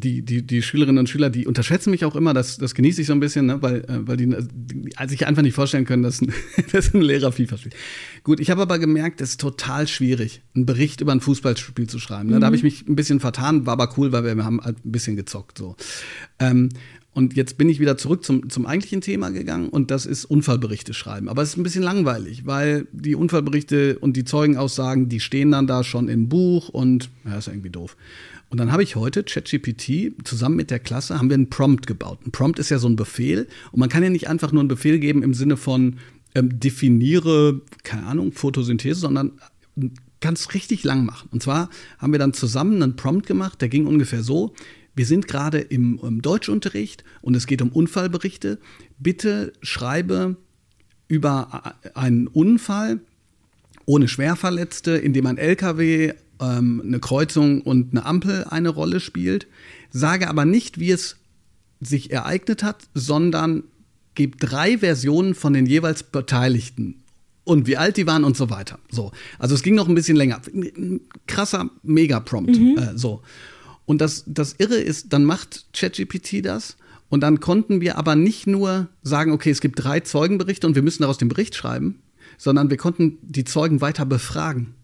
die, die, die Schülerinnen und Schüler, die unterschätzen mich auch immer, das, das genieße ich so ein bisschen, ne? weil, äh, weil die, die also sich einfach nicht vorstellen können, dass ein, dass ein Lehrer FIFA spielt. Gut, ich habe aber gemerkt, es ist total schwierig, einen Bericht über ein Fußballspiel zu schreiben. Ne? Da habe ich mich ein bisschen vertan, war aber cool, weil wir haben halt ein bisschen gezockt. So. Ähm, und jetzt bin ich wieder zurück zum, zum eigentlichen Thema gegangen und das ist Unfallberichte schreiben. Aber es ist ein bisschen langweilig, weil die Unfallberichte und die Zeugenaussagen, die stehen dann da schon im Buch und ja, ist irgendwie doof. Und dann habe ich heute ChatGPT zusammen mit der Klasse haben wir einen Prompt gebaut. Ein Prompt ist ja so ein Befehl und man kann ja nicht einfach nur einen Befehl geben im Sinne von ähm, definiere, keine Ahnung, Photosynthese, sondern ganz richtig lang machen. Und zwar haben wir dann zusammen einen Prompt gemacht, der ging ungefähr so. Wir sind gerade im, im Deutschunterricht und es geht um Unfallberichte. Bitte schreibe über einen Unfall ohne Schwerverletzte, in dem ein LKW, ähm, eine Kreuzung und eine Ampel eine Rolle spielt. Sage aber nicht, wie es sich ereignet hat, sondern gebe drei Versionen von den jeweils Beteiligten und wie alt die waren und so weiter. So, also es ging noch ein bisschen länger. Ein krasser Mega-Prompt. Äh, so. Und das, das Irre ist, dann macht ChatGPT das und dann konnten wir aber nicht nur sagen, okay, es gibt drei Zeugenberichte und wir müssen daraus den Bericht schreiben, sondern wir konnten die Zeugen weiter befragen.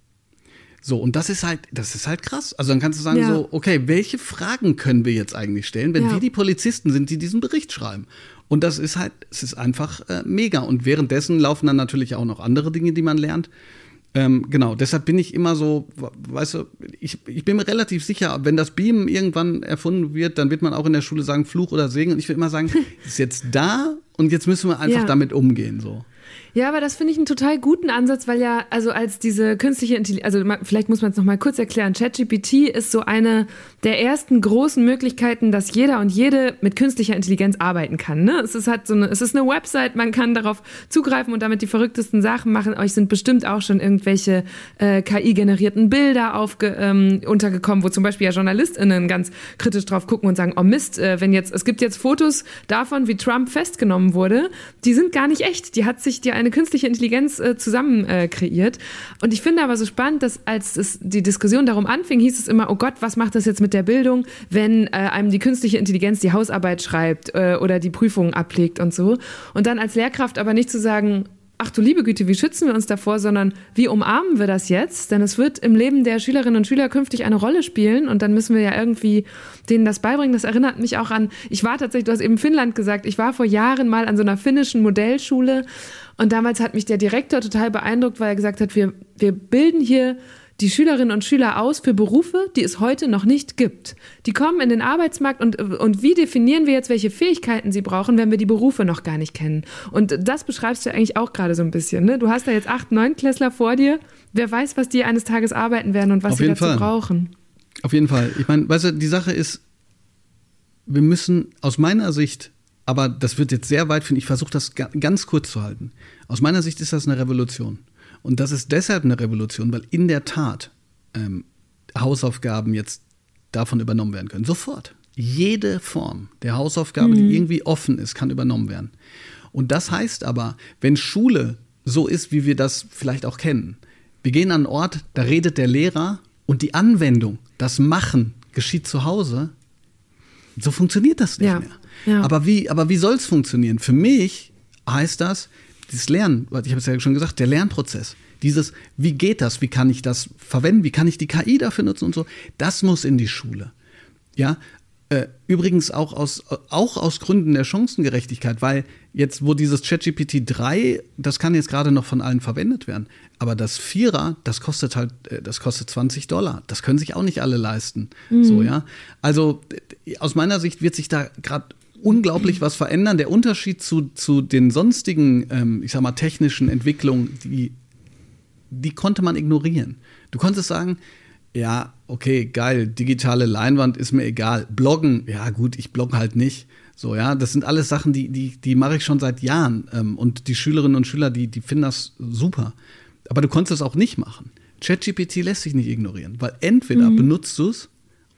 So, und das ist halt, das ist halt krass. Also dann kannst du sagen, Ja. so, okay, welche Fragen können wir jetzt eigentlich stellen, wenn Ja. wir die Polizisten sind, die diesen Bericht schreiben? Und das ist halt, es ist einfach äh, mega. Und währenddessen laufen dann natürlich auch noch andere Dinge, die man lernt. Ähm, genau, deshalb bin ich immer so, weißt du, ich, ich bin mir relativ sicher, wenn das Beamen irgendwann erfunden wird, dann wird man auch in der Schule sagen Fluch oder Segen. Und ich will immer sagen, ist jetzt da und jetzt müssen wir einfach Ja. damit umgehen. So. Ja, aber das finde ich einen total guten Ansatz, weil ja, also als diese künstliche Intelligenz, also vielleicht muss man es nochmal kurz erklären, ChatGPT ist so eine der ersten großen Möglichkeiten, dass jeder und jede mit künstlicher Intelligenz arbeiten kann. Ne? Es ist halt so eine, es ist eine Website, man kann darauf zugreifen und damit die verrücktesten Sachen machen. Euch sind bestimmt auch schon irgendwelche äh, KI-generierten Bilder aufge, ähm, untergekommen, wo zum Beispiel ja JournalistInnen ganz kritisch drauf gucken und sagen, oh Mist, äh, wenn jetzt, es gibt jetzt Fotos davon, wie Trump festgenommen wurde, die sind gar nicht echt. Die hat sich die eine künstliche Intelligenz äh, zusammen äh, kreiert. Und ich finde aber so spannend, dass als es die Diskussion darum anfing, hieß es immer, oh Gott, was macht das jetzt mit der Bildung, wenn äh, einem die künstliche Intelligenz die Hausarbeit schreibt äh, oder die Prüfungen ablegt und so. Und dann als Lehrkraft aber nicht zu sagen, ach du liebe Güte, wie schützen wir uns davor, sondern wie umarmen wir das jetzt? Denn es wird im Leben der Schülerinnen und Schüler künftig eine Rolle spielen und dann müssen wir ja irgendwie denen das beibringen. Das erinnert mich auch an, ich war tatsächlich, du hast eben Finnland gesagt, ich war vor Jahren mal an so einer finnischen Modellschule und damals hat mich der Direktor total beeindruckt, weil er gesagt hat, wir, wir bilden hier die Schülerinnen und Schüler aus für Berufe, die es heute noch nicht gibt. Die kommen in den Arbeitsmarkt und, und wie definieren wir jetzt, welche Fähigkeiten sie brauchen, wenn wir die Berufe noch gar nicht kennen? Und das beschreibst du eigentlich auch gerade so ein bisschen. Ne? Du hast da jetzt acht, neun Klässler vor dir. Wer weiß, was die eines Tages arbeiten werden und was Auf sie dazu Fall. brauchen. Auf jeden Fall. Ich meine, weißt du, die Sache ist, wir müssen aus meiner Sicht, aber das wird jetzt sehr weit finden, ich versuche das ga- ganz kurz zu halten. Aus meiner Sicht ist das eine Revolution. Und das ist deshalb eine Revolution, weil in der Tat ähm, Hausaufgaben jetzt davon übernommen werden können. Sofort. Jede Form der Hausaufgabe, die irgendwie offen ist, kann übernommen werden. Und das heißt aber, wenn Schule so ist, wie wir das vielleicht auch kennen, wir gehen an einen Ort, da redet der Lehrer und die Anwendung, das Machen geschieht zu Hause, so funktioniert das nicht Ja, mehr. ja. Aber wie, aber wie soll es funktionieren? Für mich heißt das, dieses Lernen, ich habe es ja schon gesagt, der Lernprozess. Dieses, wie geht das? Wie kann ich das verwenden? Wie kann ich die KI dafür nutzen und so? Das muss in die Schule. Ja, äh, übrigens auch aus, auch aus Gründen der Chancengerechtigkeit, weil jetzt, wo dieses ChatGPT 3, das kann jetzt gerade noch von allen verwendet werden, aber das Vierer, das kostet halt, äh, das kostet 20 Dollar. Das können sich auch nicht alle leisten. So, ja. Also aus meiner Sicht wird sich da gerade unglaublich was verändern. Der Unterschied zu, zu den sonstigen, ähm, ich sag mal, technischen Entwicklungen, die die konnte man ignorieren. Du konntest sagen, ja, okay, geil, digitale Leinwand ist mir egal. Bloggen, ja gut, ich blogge halt nicht. So, ja, das sind alles Sachen, die, die, die mache ich schon seit Jahren. Ähm, und die Schülerinnen und Schüler, die, die finden das super. Aber du konntest es auch nicht machen. ChatGPT lässt sich nicht ignorieren, weil entweder benutzt du es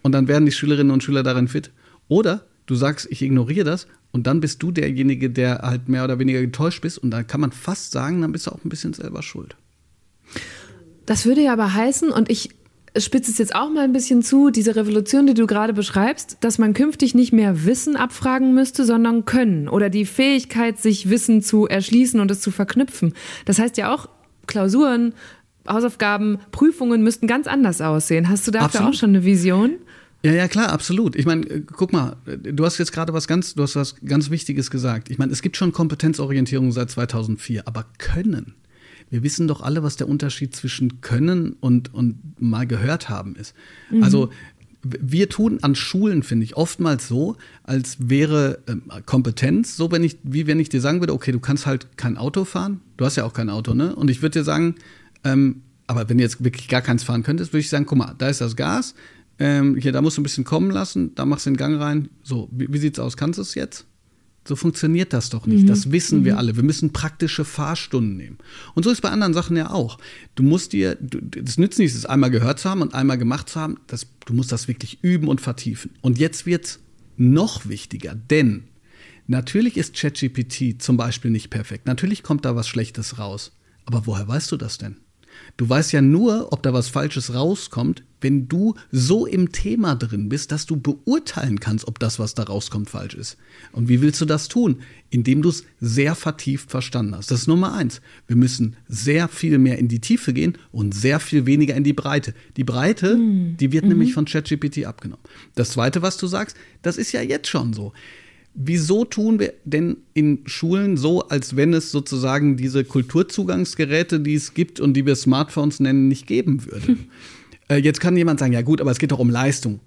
und dann werden die Schülerinnen und Schüler darin fit, oder du sagst, ich ignoriere das und dann bist du derjenige, der halt mehr oder weniger getäuscht bist und dann kann man fast sagen, dann bist du auch ein bisschen selber schuld. Das würde ja aber heißen, und ich spitze es jetzt auch mal ein bisschen zu, diese Revolution, die du gerade beschreibst, dass man künftig nicht mehr Wissen abfragen müsste, sondern Können oder die Fähigkeit, sich Wissen zu erschließen und es zu verknüpfen. Das heißt ja auch, Klausuren, Hausaufgaben, Prüfungen müssten ganz anders aussehen. Hast du dafür Absolut. auch schon eine Vision? Ja, ja, klar, absolut. Ich meine, äh, guck mal, du hast jetzt gerade was ganz, du hast was ganz Wichtiges gesagt. Ich meine, es gibt schon Kompetenzorientierung seit 2004, aber Können. Wir wissen doch alle, was der Unterschied zwischen Können und, und mal gehört haben ist. Also, w- wir tun an Schulen, finde ich, oftmals so, als wäre ähm, Kompetenz, so wenn ich, wie wenn ich dir sagen würde, okay, du kannst halt kein Auto fahren, du hast ja auch kein Auto, ne? Und ich würde dir sagen, ähm, aber wenn du jetzt wirklich gar keins fahren könntest, würde ich sagen, guck mal, da ist das Gas, ähm, hier, da musst du ein bisschen kommen lassen, da machst du den Gang rein. So, wie, wie sieht's aus? Kannst du es jetzt? So funktioniert das doch nicht. Das wissen wir alle. Wir müssen praktische Fahrstunden nehmen. Und so ist bei anderen Sachen ja auch. Du musst dir, das nützt nichts, es einmal gehört zu haben und einmal gemacht zu haben. Das, du musst das wirklich üben und vertiefen. Und jetzt wird's noch wichtiger, denn natürlich ist ChatGPT zum Beispiel nicht perfekt. Natürlich kommt da was Schlechtes raus. Aber woher weißt du das denn? Du weißt ja nur, ob da was Falsches rauskommt, wenn du so im Thema drin bist, dass du beurteilen kannst, ob das, was da rauskommt, falsch ist. Und wie willst du das tun? Indem du es sehr vertieft verstanden hast. Das ist Nummer eins. Wir müssen sehr viel mehr in die Tiefe gehen und sehr viel weniger in die Breite. Die Breite, mhm. die wird mhm. nämlich von ChatGPT abgenommen. Das zweite, was du sagst, das ist ja jetzt schon so. Wieso tun wir denn in Schulen so, als wenn es sozusagen diese Kulturzugangsgeräte, die es gibt und die wir Smartphones nennen, nicht geben würde? Hm. Äh, jetzt kann jemand sagen, ja gut, aber es geht doch um Leistung.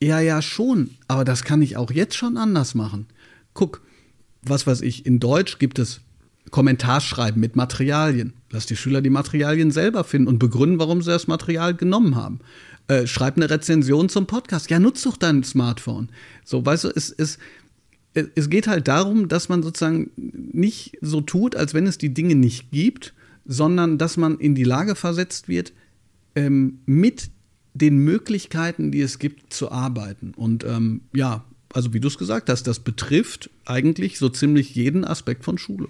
Ja, ja, schon, aber das kann ich auch jetzt schon anders machen. Guck, was weiß ich, in Deutsch gibt es Kommentarschreiben mit Materialien. Lass die Schüler die Materialien selber finden und begründen, warum sie das Material genommen haben. Äh, schreib eine Rezension zum Podcast. Ja, nutz doch dein Smartphone. So, weißt du, es ist es geht halt darum, dass man sozusagen nicht so tut, als wenn es die Dinge nicht gibt, sondern dass man in die Lage versetzt wird, ähm, mit den Möglichkeiten, die es gibt, zu arbeiten. Und ähm, ja, also wie du es gesagt hast, das betrifft eigentlich so ziemlich jeden Aspekt von Schule.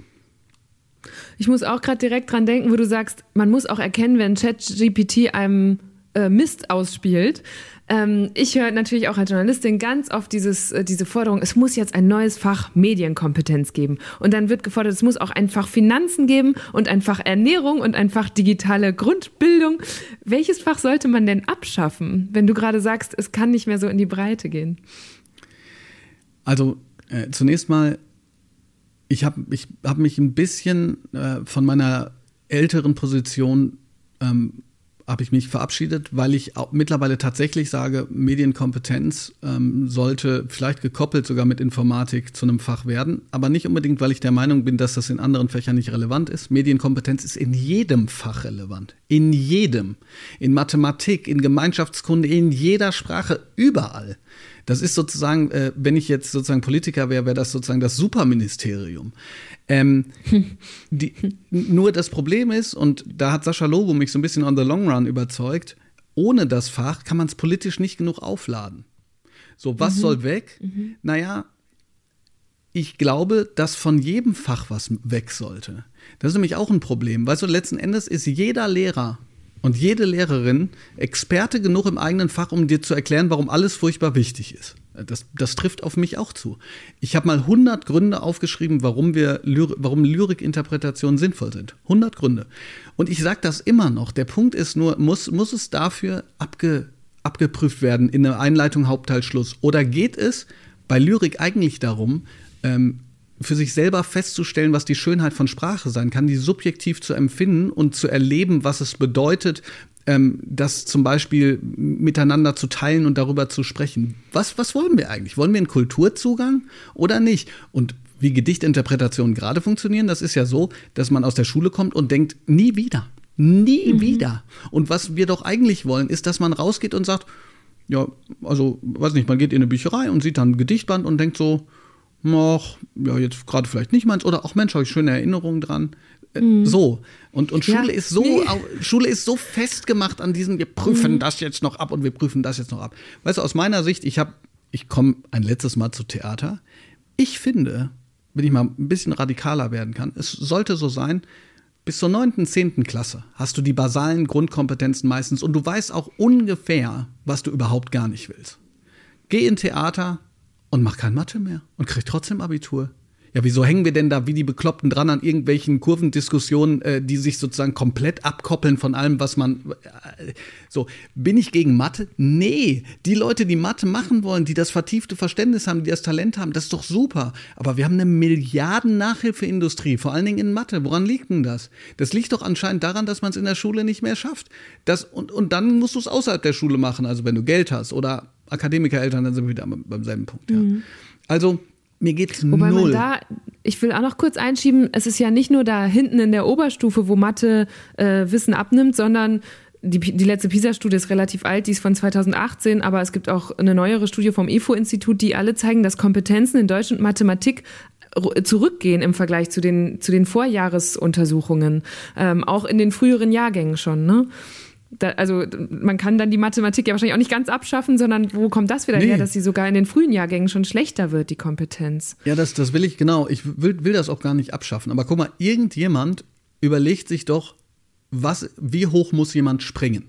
Ich muss auch gerade direkt dran denken, wo du sagst, man muss auch erkennen, wenn ChatGPT einem äh, Mist ausspielt. Ähm, ich höre natürlich auch als Journalistin ganz oft dieses, äh, diese Forderung, es muss jetzt ein neues Fach Medienkompetenz geben. Und dann wird gefordert, es muss auch ein Fach Finanzen geben und ein Fach Ernährung und ein Fach digitale Grundbildung. Welches Fach sollte man denn abschaffen, wenn du gerade sagst, es kann nicht mehr so in die Breite gehen? Also äh, zunächst mal, ich habe ich hab mich ein bisschen äh, von meiner älteren Position ähm, habe ich mich verabschiedet, weil ich auch mittlerweile tatsächlich sage, Medienkompetenz ähm, sollte vielleicht gekoppelt sogar mit Informatik zu einem Fach werden, aber nicht unbedingt, weil ich der Meinung bin, dass das in anderen Fächern nicht relevant ist. Medienkompetenz ist in jedem Fach relevant. In jedem. In Mathematik, in Gemeinschaftskunde, in jeder Sprache, überall. Das ist sozusagen, äh, wenn ich jetzt sozusagen Politiker wäre, wäre das sozusagen das Superministerium. Ähm, die, nur das Problem ist, und da hat Sascha Lobo mich so ein bisschen on the long run überzeugt, ohne das Fach kann man es politisch nicht genug aufladen. So, was mhm. soll weg? Mhm. Naja, ich glaube, dass von jedem Fach was weg sollte. Das ist nämlich auch ein Problem. Weißt du, letzten Endes ist jeder Lehrer und jede Lehrerin Experte genug im eigenen Fach, um dir zu erklären, warum alles furchtbar wichtig ist. Das, das trifft auf mich auch zu. Ich habe mal 100 Gründe aufgeschrieben, warum, wir warum Lyrikinterpretationen sinnvoll sind. 100 Gründe. Und ich sage das immer noch. Der Punkt ist nur, muss, muss es dafür abge, abgeprüft werden in der Einleitung, Hauptteil, Schluss? Oder geht es bei Lyrik eigentlich darum, ähm, für sich selber festzustellen, was die Schönheit von Sprache sein kann, die subjektiv zu empfinden und zu erleben, was es bedeutet, ähm, das zum Beispiel miteinander zu teilen und darüber zu sprechen. Was, was wollen wir eigentlich? Wollen wir einen Kulturzugang oder nicht? Und wie Gedichtinterpretationen gerade funktionieren, das ist ja so, dass man aus der Schule kommt und denkt, nie wieder. Nie mhm. wieder. Und was wir doch eigentlich wollen, ist, dass man rausgeht und sagt, ja, also, weiß nicht, man geht in eine Bücherei und sieht dann ein Gedichtband und denkt so, ach, ja, jetzt gerade vielleicht nicht meins, oder auch Mensch, habe ich schöne Erinnerungen dran. Äh, mhm. So. Und, und Schule ja, ist so, nee. Schule ist so festgemacht an diesen, wir prüfen mhm. das jetzt noch ab und wir prüfen das jetzt noch ab. Weißt du, aus meiner Sicht, ich habe, ich komme ein letztes Mal zu Theater. Ich finde, wenn ich mal ein bisschen radikaler werden kann, es sollte so sein, bis zur neunten, zehnten Klasse hast du die basalen Grundkompetenzen meistens und du weißt auch ungefähr, was du überhaupt gar nicht willst. Geh in Theater, und mach kein Mathe mehr und krieg trotzdem Abitur. Ja, wieso hängen wir denn da wie die Bekloppten dran an irgendwelchen Kurvendiskussionen, äh, die sich sozusagen komplett abkoppeln von allem, was man. Äh, so, bin ich gegen Mathe? Nee. Die Leute, die Mathe machen wollen, die das vertiefte Verständnis haben, die das Talent haben, das ist doch super. Aber wir haben eine Milliarden-Nachhilfeindustrie, vor allen Dingen in Mathe. Woran liegt denn das? Das liegt doch anscheinend daran, dass man es in der Schule nicht mehr schafft. Das, und, und dann musst du es außerhalb der Schule machen, also wenn du Geld hast oder Akademikereltern, dann sind wir wieder beim selben Punkt. Ja. Mhm. Also mir geht's Wobei null. Man da, ich will auch noch kurz einschieben, es ist ja nicht nur da hinten in der Oberstufe, wo Mathe äh, Wissen abnimmt, sondern die, die letzte PISA-Studie ist relativ alt, die ist von 2018, aber es gibt auch eine neuere Studie vom IFO-Institut, die alle zeigen, dass Kompetenzen in Deutsch und Mathematik zurückgehen im Vergleich zu den, zu den Vorjahresuntersuchungen, ähm, auch in den früheren Jahrgängen schon. Ne? Da, also man kann dann die Mathematik ja wahrscheinlich auch nicht ganz abschaffen, sondern wo kommt das wieder nee. her, dass sie sogar in den frühen Jahrgängen schon schlechter wird, die Kompetenz? Ja, das, das will ich genau. Ich will, will das auch gar nicht abschaffen. Aber guck mal, irgendjemand überlegt sich doch, was, wie hoch muss jemand springen,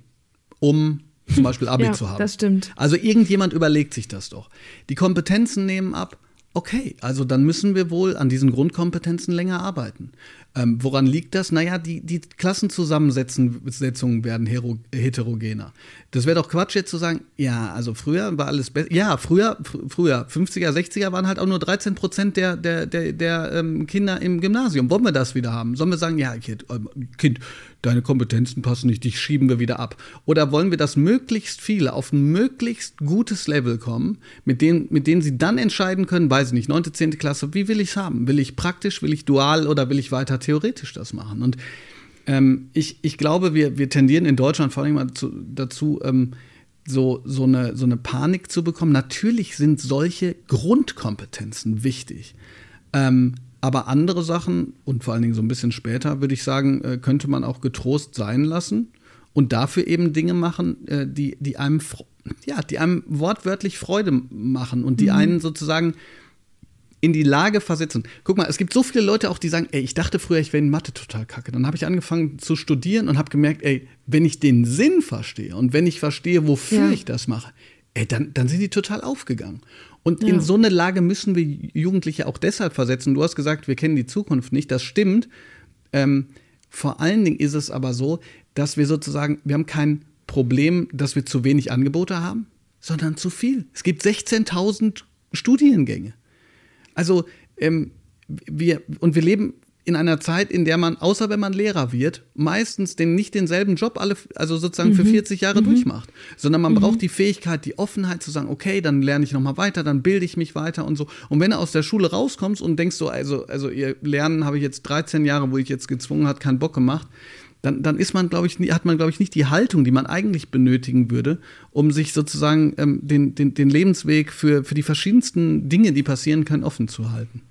um zum Beispiel Abi ja, zu haben? Das stimmt. Also irgendjemand überlegt sich das doch. Die Kompetenzen nehmen ab. Okay, also dann müssen wir wohl an diesen Grundkompetenzen länger arbeiten. Ähm, woran liegt das? Naja, die, die Klassenzusammensetzungen werden heterogener. Das wäre doch Quatsch jetzt zu sagen, ja, also früher war alles besser. Ja, früher, fr früher, 50er, 60er waren halt auch nur 13 Prozent der, der, der, der ähm, Kinder im Gymnasium. Wollen wir das wieder haben? Sollen wir sagen, ja, kind, ähm, kind, deine Kompetenzen passen nicht, dich schieben wir wieder ab? Oder wollen wir, dass möglichst viele auf ein möglichst gutes Level kommen, mit denen, mit denen sie dann entscheiden können, weiß ich nicht, 9., 10. Klasse, wie will ich es haben? Will ich praktisch, will ich dual oder will ich weiter theoretisch das machen? Und ähm, ich, ich glaube, wir, wir tendieren in Deutschland vor allem mal zu, dazu, ähm, so, so, eine, so eine Panik zu bekommen. Natürlich sind solche Grundkompetenzen wichtig. Ähm, aber andere Sachen und vor allen Dingen so ein bisschen später, würde ich sagen, äh, könnte man auch getrost sein lassen und dafür eben Dinge machen, äh, die, die einem, ja, die einem wortwörtlich Freude machen und die mhm. einen sozusagen in die Lage versetzen. Guck mal, es gibt so viele Leute auch, die sagen, ey, ich dachte früher, ich wäre in Mathe total kacke. Dann habe ich angefangen zu studieren und habe gemerkt, ey, wenn ich den Sinn verstehe und wenn ich verstehe, wofür ja. ich das mache, ey, dann, dann sind die total aufgegangen. Und ja. in so eine Lage müssen wir Jugendliche auch deshalb versetzen. Du hast gesagt, wir kennen die Zukunft nicht. Das stimmt. Ähm, vor allen Dingen ist es aber so, dass wir sozusagen, wir haben kein Problem, dass wir zu wenig Angebote haben, sondern zu viel. Es gibt 16.000 Studiengänge. Also ähm, wir, und wir leben in einer Zeit, in der man, außer wenn man Lehrer wird, meistens den, nicht denselben Job alle, also sozusagen mhm. für 40 Jahre mhm. durchmacht, sondern man mhm. braucht die Fähigkeit, die Offenheit zu sagen, okay, dann lerne ich nochmal weiter, dann bilde ich mich weiter und so. Und wenn du aus der Schule rauskommst und denkst so, also, also ihr Lernen habe ich jetzt 13 Jahre, wo ich jetzt gezwungen hat, keinen Bock gemacht, dann, dann ist man, glaube ich, hat man, glaube ich, nicht die Haltung, die man eigentlich benötigen würde, um sich sozusagen ähm, den, den, den Lebensweg für, für die verschiedensten Dinge, die passieren können, offen zu halten.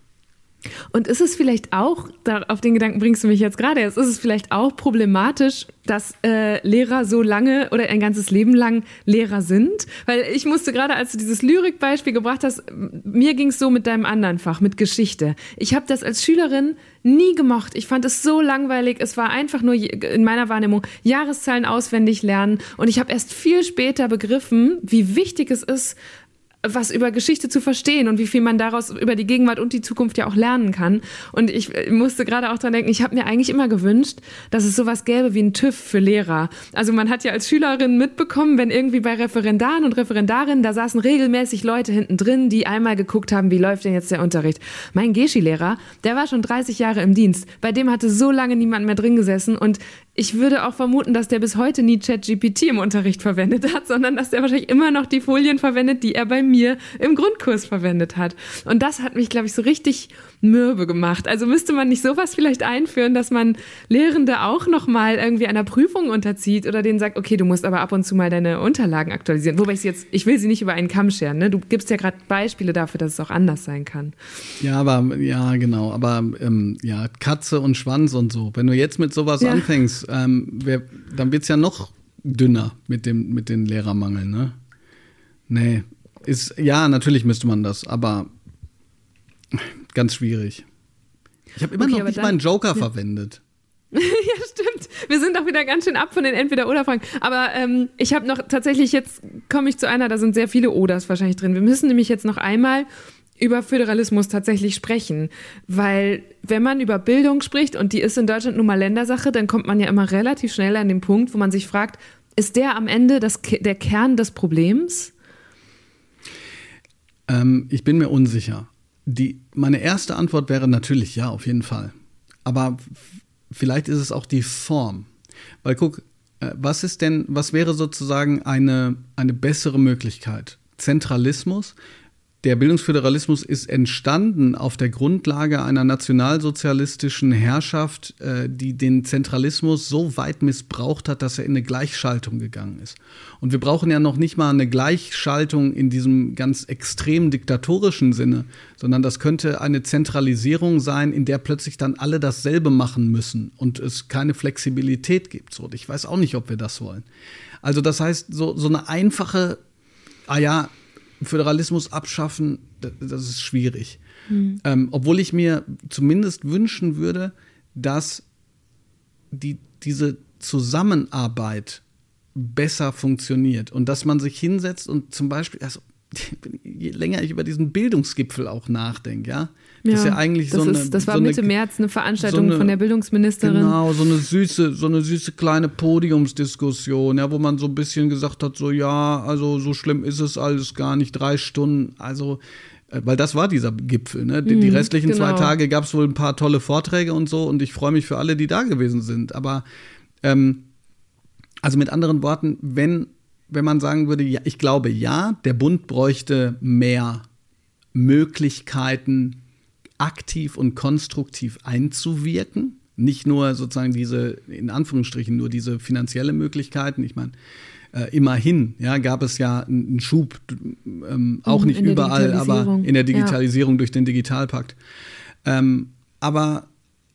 Und ist es vielleicht auch, auf den Gedanken bringst du mich jetzt gerade ist es vielleicht auch problematisch, dass äh, Lehrer so lange oder ein ganzes Leben lang Lehrer sind? Weil ich musste gerade, als du dieses Lyrikbeispiel gebracht hast, mir ging es so mit deinem anderen Fach, mit Geschichte. Ich habe das als Schülerin nie gemocht. Ich fand es so langweilig. Es war einfach nur in meiner Wahrnehmung Jahreszahlen auswendig lernen. Und ich habe erst viel später begriffen, wie wichtig es ist, was über Geschichte zu verstehen und wie viel man daraus über die Gegenwart und die Zukunft ja auch lernen kann. Und ich äh, musste gerade auch dran denken, ich habe mir eigentlich immer gewünscht, dass es sowas gäbe wie ein TÜV für Lehrer. Also man hat ja als Schülerin mitbekommen, wenn irgendwie bei Referendaren und Referendarinnen, da saßen regelmäßig Leute hinten drin, die einmal geguckt haben, wie läuft denn jetzt der Unterricht. Mein Geschi-Lehrer, der war schon 30 Jahre im Dienst. Bei dem hatte so lange niemand mehr drin gesessen und ich würde auch vermuten, dass der bis heute nie ChatGPT im Unterricht verwendet hat, sondern dass der wahrscheinlich immer noch die Folien verwendet, die er bei mir im Grundkurs verwendet hat. Und das hat mich, glaube ich, so richtig mürbe gemacht. Also müsste man nicht sowas vielleicht einführen, dass man Lehrende auch noch mal irgendwie einer Prüfung unterzieht oder denen sagt, okay, du musst aber ab und zu mal deine Unterlagen aktualisieren. Wobei ich jetzt, ich will sie nicht über einen Kamm scheren. Ne? Du gibst ja gerade Beispiele dafür, dass es auch anders sein kann. Ja, aber ja, genau. Aber ähm, ja, Katze und Schwanz und so. Wenn du jetzt mit sowas ja. anfängst, ähm, wer, dann wird es ja noch dünner mit dem mit den Lehrermangeln. Ne? Nee, ist ja natürlich müsste man das, aber Ganz schwierig. Ich habe immer okay, noch nicht dann, meinen Joker ja. verwendet. ja, stimmt. Wir sind doch wieder ganz schön ab von den Entweder-Oder-Fragen. Aber ähm, ich habe noch tatsächlich, jetzt komme ich zu einer, da sind sehr viele Oders wahrscheinlich drin. Wir müssen nämlich jetzt noch einmal über Föderalismus tatsächlich sprechen. Weil wenn man über Bildung spricht, und die ist in Deutschland nun mal Ländersache, dann kommt man ja immer relativ schnell an den Punkt, wo man sich fragt, ist der am Ende das, der Kern des Problems? Ähm, ich bin mir unsicher. Die, meine erste Antwort wäre natürlich ja, auf jeden Fall. Aber vielleicht ist es auch die Form. Weil guck, äh, was ist denn, was wäre sozusagen eine, eine bessere Möglichkeit? Zentralismus der Bildungsföderalismus ist entstanden auf der Grundlage einer nationalsozialistischen Herrschaft, äh, die den Zentralismus so weit missbraucht hat, dass er in eine Gleichschaltung gegangen ist. Und wir brauchen ja noch nicht mal eine Gleichschaltung in diesem ganz extrem diktatorischen Sinne, sondern das könnte eine Zentralisierung sein, in der plötzlich dann alle dasselbe machen müssen und es keine Flexibilität gibt. So, ich weiß auch nicht, ob wir das wollen. Also das heißt, so, so eine einfache, ah ja, Föderalismus abschaffen, das ist schwierig. Mhm. Ähm, obwohl ich mir zumindest wünschen würde, dass die, diese Zusammenarbeit besser funktioniert und dass man sich hinsetzt und zum Beispiel, also je länger ich über diesen Bildungsgipfel auch nachdenke, ja, das ja, ist ja eigentlich das so eine. Ist, das war so Mitte eine, März eine Veranstaltung so eine, von der Bildungsministerin. Genau, so eine süße, so eine süße kleine Podiumsdiskussion, ja, wo man so ein bisschen gesagt hat, so ja, also so schlimm ist es alles gar nicht, drei Stunden, also äh, weil das war dieser Gipfel. Ne? Die, die mhm, restlichen genau. zwei Tage gab es wohl ein paar tolle Vorträge und so und ich freue mich für alle, die da gewesen sind. Aber ähm, also mit anderen Worten, wenn, wenn man sagen würde, ja, ich glaube ja, der Bund bräuchte mehr Möglichkeiten, aktiv und konstruktiv einzuwirken. Nicht nur sozusagen diese, in Anführungsstrichen, nur diese finanzielle Möglichkeiten. Ich meine, äh, immerhin ja, gab es ja einen Schub, ähm, auch nicht überall, aber in der Digitalisierung ja. durch den Digitalpakt. Ähm, aber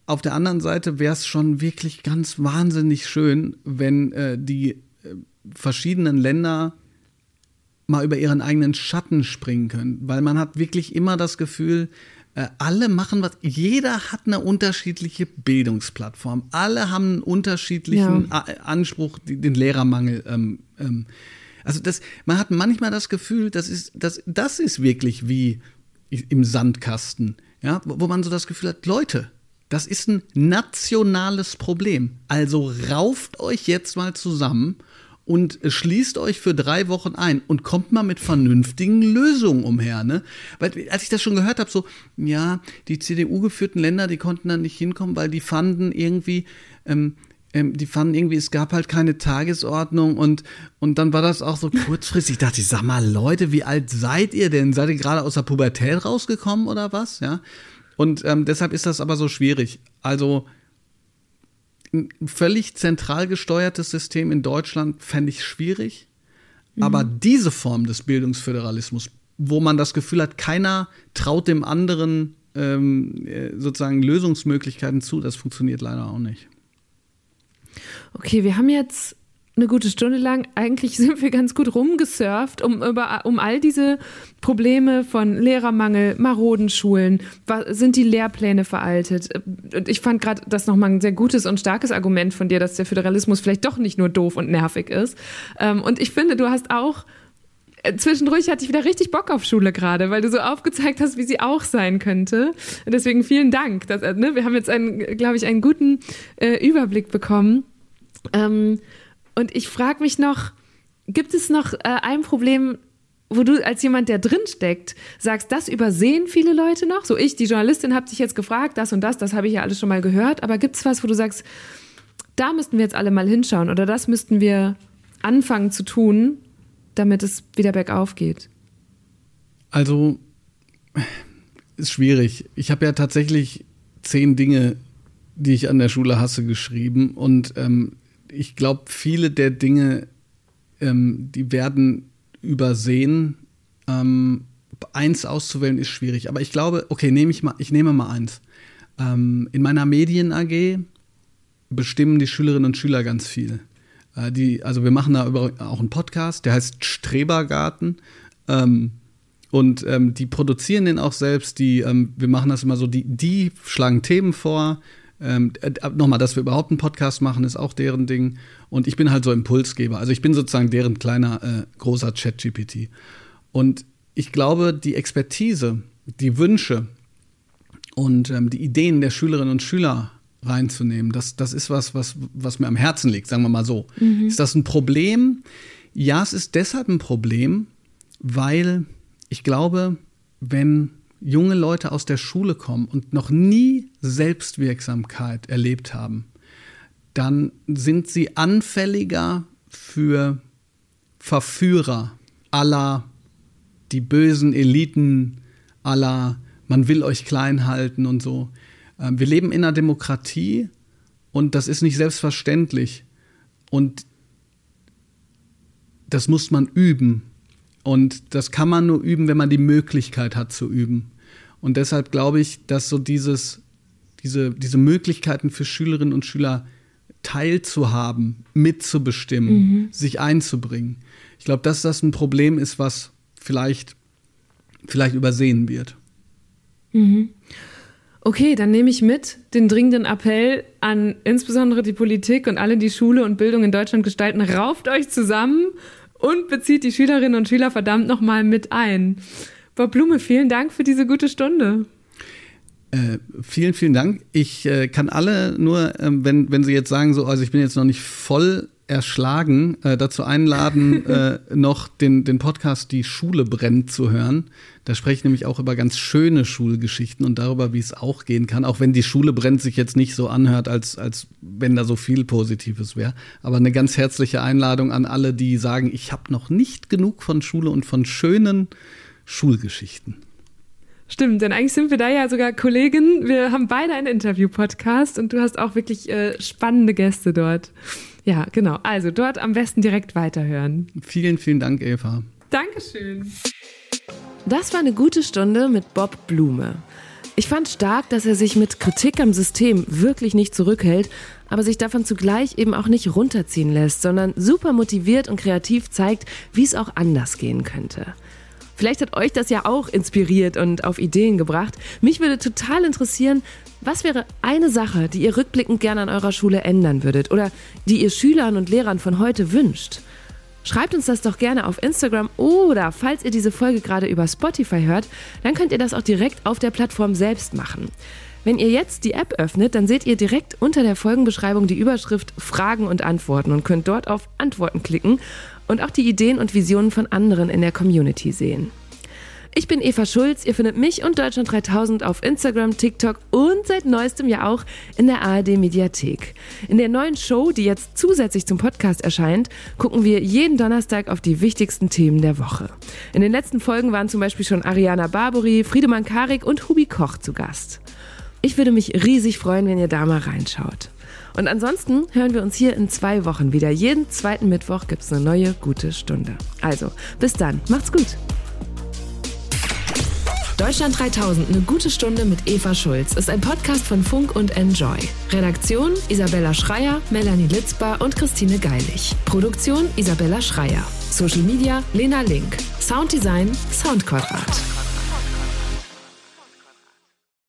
auf der anderen Seite wäre es schon wirklich ganz wahnsinnig schön, wenn äh, die äh, verschiedenen Länder mal über ihren eigenen Schatten springen können, weil man hat wirklich immer das Gefühl, alle machen was, jeder hat eine unterschiedliche Bildungsplattform, alle haben einen unterschiedlichen ja. Anspruch, den Lehrermangel. Ähm, ähm, also das, man hat manchmal das Gefühl, das ist, das, das ist wirklich wie im Sandkasten, ja, wo, wo man so das Gefühl hat, Leute, das ist ein nationales Problem. Also rauft euch jetzt mal zusammen und schließt euch für drei Wochen ein und kommt mal mit vernünftigen Lösungen umher. Ne? Weil als ich das schon gehört habe, so, ja, die CDU-geführten Länder, die konnten da nicht hinkommen, weil die fanden irgendwie, ähm, ähm, die fanden irgendwie, es gab halt keine Tagesordnung und, und dann war das auch so kurzfristig. Ich dachte, ich sag mal, Leute, wie alt seid ihr denn? Seid ihr gerade aus der Pubertät rausgekommen oder was? Ja. Und ähm, deshalb ist das aber so schwierig. Also, ein völlig zentral gesteuertes System in Deutschland fände ich schwierig. Mhm. Aber diese Form des Bildungsföderalismus, wo man das Gefühl hat, keiner traut dem anderen ähm, äh, sozusagen Lösungsmöglichkeiten zu, das funktioniert leider auch nicht. Okay, wir haben jetzt eine gute Stunde lang. Eigentlich sind wir ganz gut rumgesurft, um, über, um all diese Probleme von Lehrermangel, maroden Schulen, sind die Lehrpläne veraltet? Und ich fand gerade das nochmal ein sehr gutes und starkes Argument von dir, dass der Föderalismus vielleicht doch nicht nur doof und nervig ist. Ähm, und ich finde, du hast auch äh, Zwischendurch hatte ich wieder richtig Bock auf Schule gerade, weil du so aufgezeigt hast, wie sie auch sein könnte. Deswegen vielen Dank. Dass, äh, ne, wir haben jetzt, glaube ich, einen guten äh, Überblick bekommen. Ähm, und ich frage mich noch, gibt es noch äh, ein Problem, wo du als jemand, der drin steckt, sagst, das übersehen viele Leute noch? So ich, die Journalistin, habe dich jetzt gefragt, das und das, das habe ich ja alles schon mal gehört. Aber gibt es was, wo du sagst, da müssten wir jetzt alle mal hinschauen oder das müssten wir anfangen zu tun, damit es wieder bergauf geht? Also, ist schwierig. Ich habe ja tatsächlich zehn Dinge, die ich an der Schule hasse, geschrieben. Und ähm, ich glaube, viele der Dinge, ähm, die werden übersehen. Ähm, eins auszuwählen ist schwierig. Aber ich glaube, okay, nehme ich mal, ich nehme mal eins. Ähm, in meiner Medien AG bestimmen die Schülerinnen und Schüler ganz viel. Äh, die, also wir machen da auch einen Podcast, der heißt Strebergarten. Ähm, und ähm, die produzieren den auch selbst. Die, ähm, wir machen das immer so, die, die schlagen Themen vor, ähm, äh, Nochmal, dass wir überhaupt einen Podcast machen, ist auch deren Ding. Und ich bin halt so Impulsgeber. Also ich bin sozusagen deren kleiner, äh, großer Chat-GPT. Und ich glaube, die Expertise, die Wünsche und ähm, die Ideen der Schülerinnen und Schüler reinzunehmen, das, das ist was, was, was mir am Herzen liegt, sagen wir mal so. Mhm. Ist das ein Problem? Ja, es ist deshalb ein Problem, weil ich glaube, wenn junge Leute aus der Schule kommen und noch nie Selbstwirksamkeit erlebt haben, dann sind sie anfälliger für Verführer aller die bösen Eliten, aller man will euch klein halten und so. Ähm, wir leben in einer Demokratie und das ist nicht selbstverständlich. Und das muss man üben. Und das kann man nur üben, wenn man die Möglichkeit hat zu üben. Und deshalb glaube ich, dass so dieses, diese, diese Möglichkeiten für Schülerinnen und Schüler teilzuhaben, mitzubestimmen, mhm. sich einzubringen. Ich glaube, dass das ein Problem ist, was vielleicht, vielleicht übersehen wird. Mhm. Okay, dann nehme ich mit den dringenden Appell an insbesondere die Politik und alle, die Schule und Bildung in Deutschland gestalten. Rauft euch zusammen und bezieht die Schülerinnen und Schüler verdammt nochmal mit ein. Bob Blume, vielen Dank für diese gute Stunde. Äh, vielen, vielen Dank. Ich äh, kann alle nur, äh, wenn, wenn Sie jetzt sagen, so, also ich bin jetzt noch nicht voll erschlagen, äh, dazu einladen, äh, noch den, den Podcast Die Schule brennt zu hören. Da spreche ich nämlich auch über ganz schöne Schulgeschichten und darüber, wie es auch gehen kann. Auch wenn die Schule brennt sich jetzt nicht so anhört, als, als wenn da so viel Positives wäre. Aber eine ganz herzliche Einladung an alle, die sagen, ich habe noch nicht genug von Schule und von schönen Schulgeschichten. Stimmt, denn eigentlich sind wir da ja sogar Kollegen. Wir haben beide einen Interview-Podcast und du hast auch wirklich äh, spannende Gäste dort. Ja, genau. Also dort am besten direkt weiterhören. Vielen, vielen Dank, Eva. Dankeschön. Das war eine gute Stunde mit Bob Blume. Ich fand stark, dass er sich mit Kritik am System wirklich nicht zurückhält, aber sich davon zugleich eben auch nicht runterziehen lässt, sondern super motiviert und kreativ zeigt, wie es auch anders gehen könnte. Vielleicht hat euch das ja auch inspiriert und auf Ideen gebracht. Mich würde total interessieren, was wäre eine Sache, die ihr rückblickend gerne an eurer Schule ändern würdet oder die ihr Schülern und Lehrern von heute wünscht? Schreibt uns das doch gerne auf Instagram oder falls ihr diese Folge gerade über Spotify hört, dann könnt ihr das auch direkt auf der Plattform selbst machen. Wenn ihr jetzt die App öffnet, dann seht ihr direkt unter der Folgenbeschreibung die Überschrift Fragen und Antworten und könnt dort auf Antworten klicken und auch die Ideen und Visionen von anderen in der Community sehen. Ich bin Eva Schulz. Ihr findet mich und Deutschland 3000 auf Instagram, TikTok und seit neuestem ja auch in der ARD Mediathek. In der neuen Show, die jetzt zusätzlich zum Podcast erscheint, gucken wir jeden Donnerstag auf die wichtigsten Themen der Woche. In den letzten Folgen waren zum Beispiel schon Ariana Barbori, Friedemann Karik und Hubi Koch zu Gast. Ich würde mich riesig freuen, wenn ihr da mal reinschaut. Und ansonsten hören wir uns hier in zwei Wochen wieder. Jeden zweiten Mittwoch gibt es eine neue gute Stunde. Also, bis dann. Macht's gut. Deutschland 3000, eine gute Stunde mit Eva Schulz, ist ein Podcast von Funk und Enjoy. Redaktion Isabella Schreier, Melanie Litzbar und Christine Geilig. Produktion Isabella Schreier. Social Media Lena Link. Sounddesign Soundquadrat.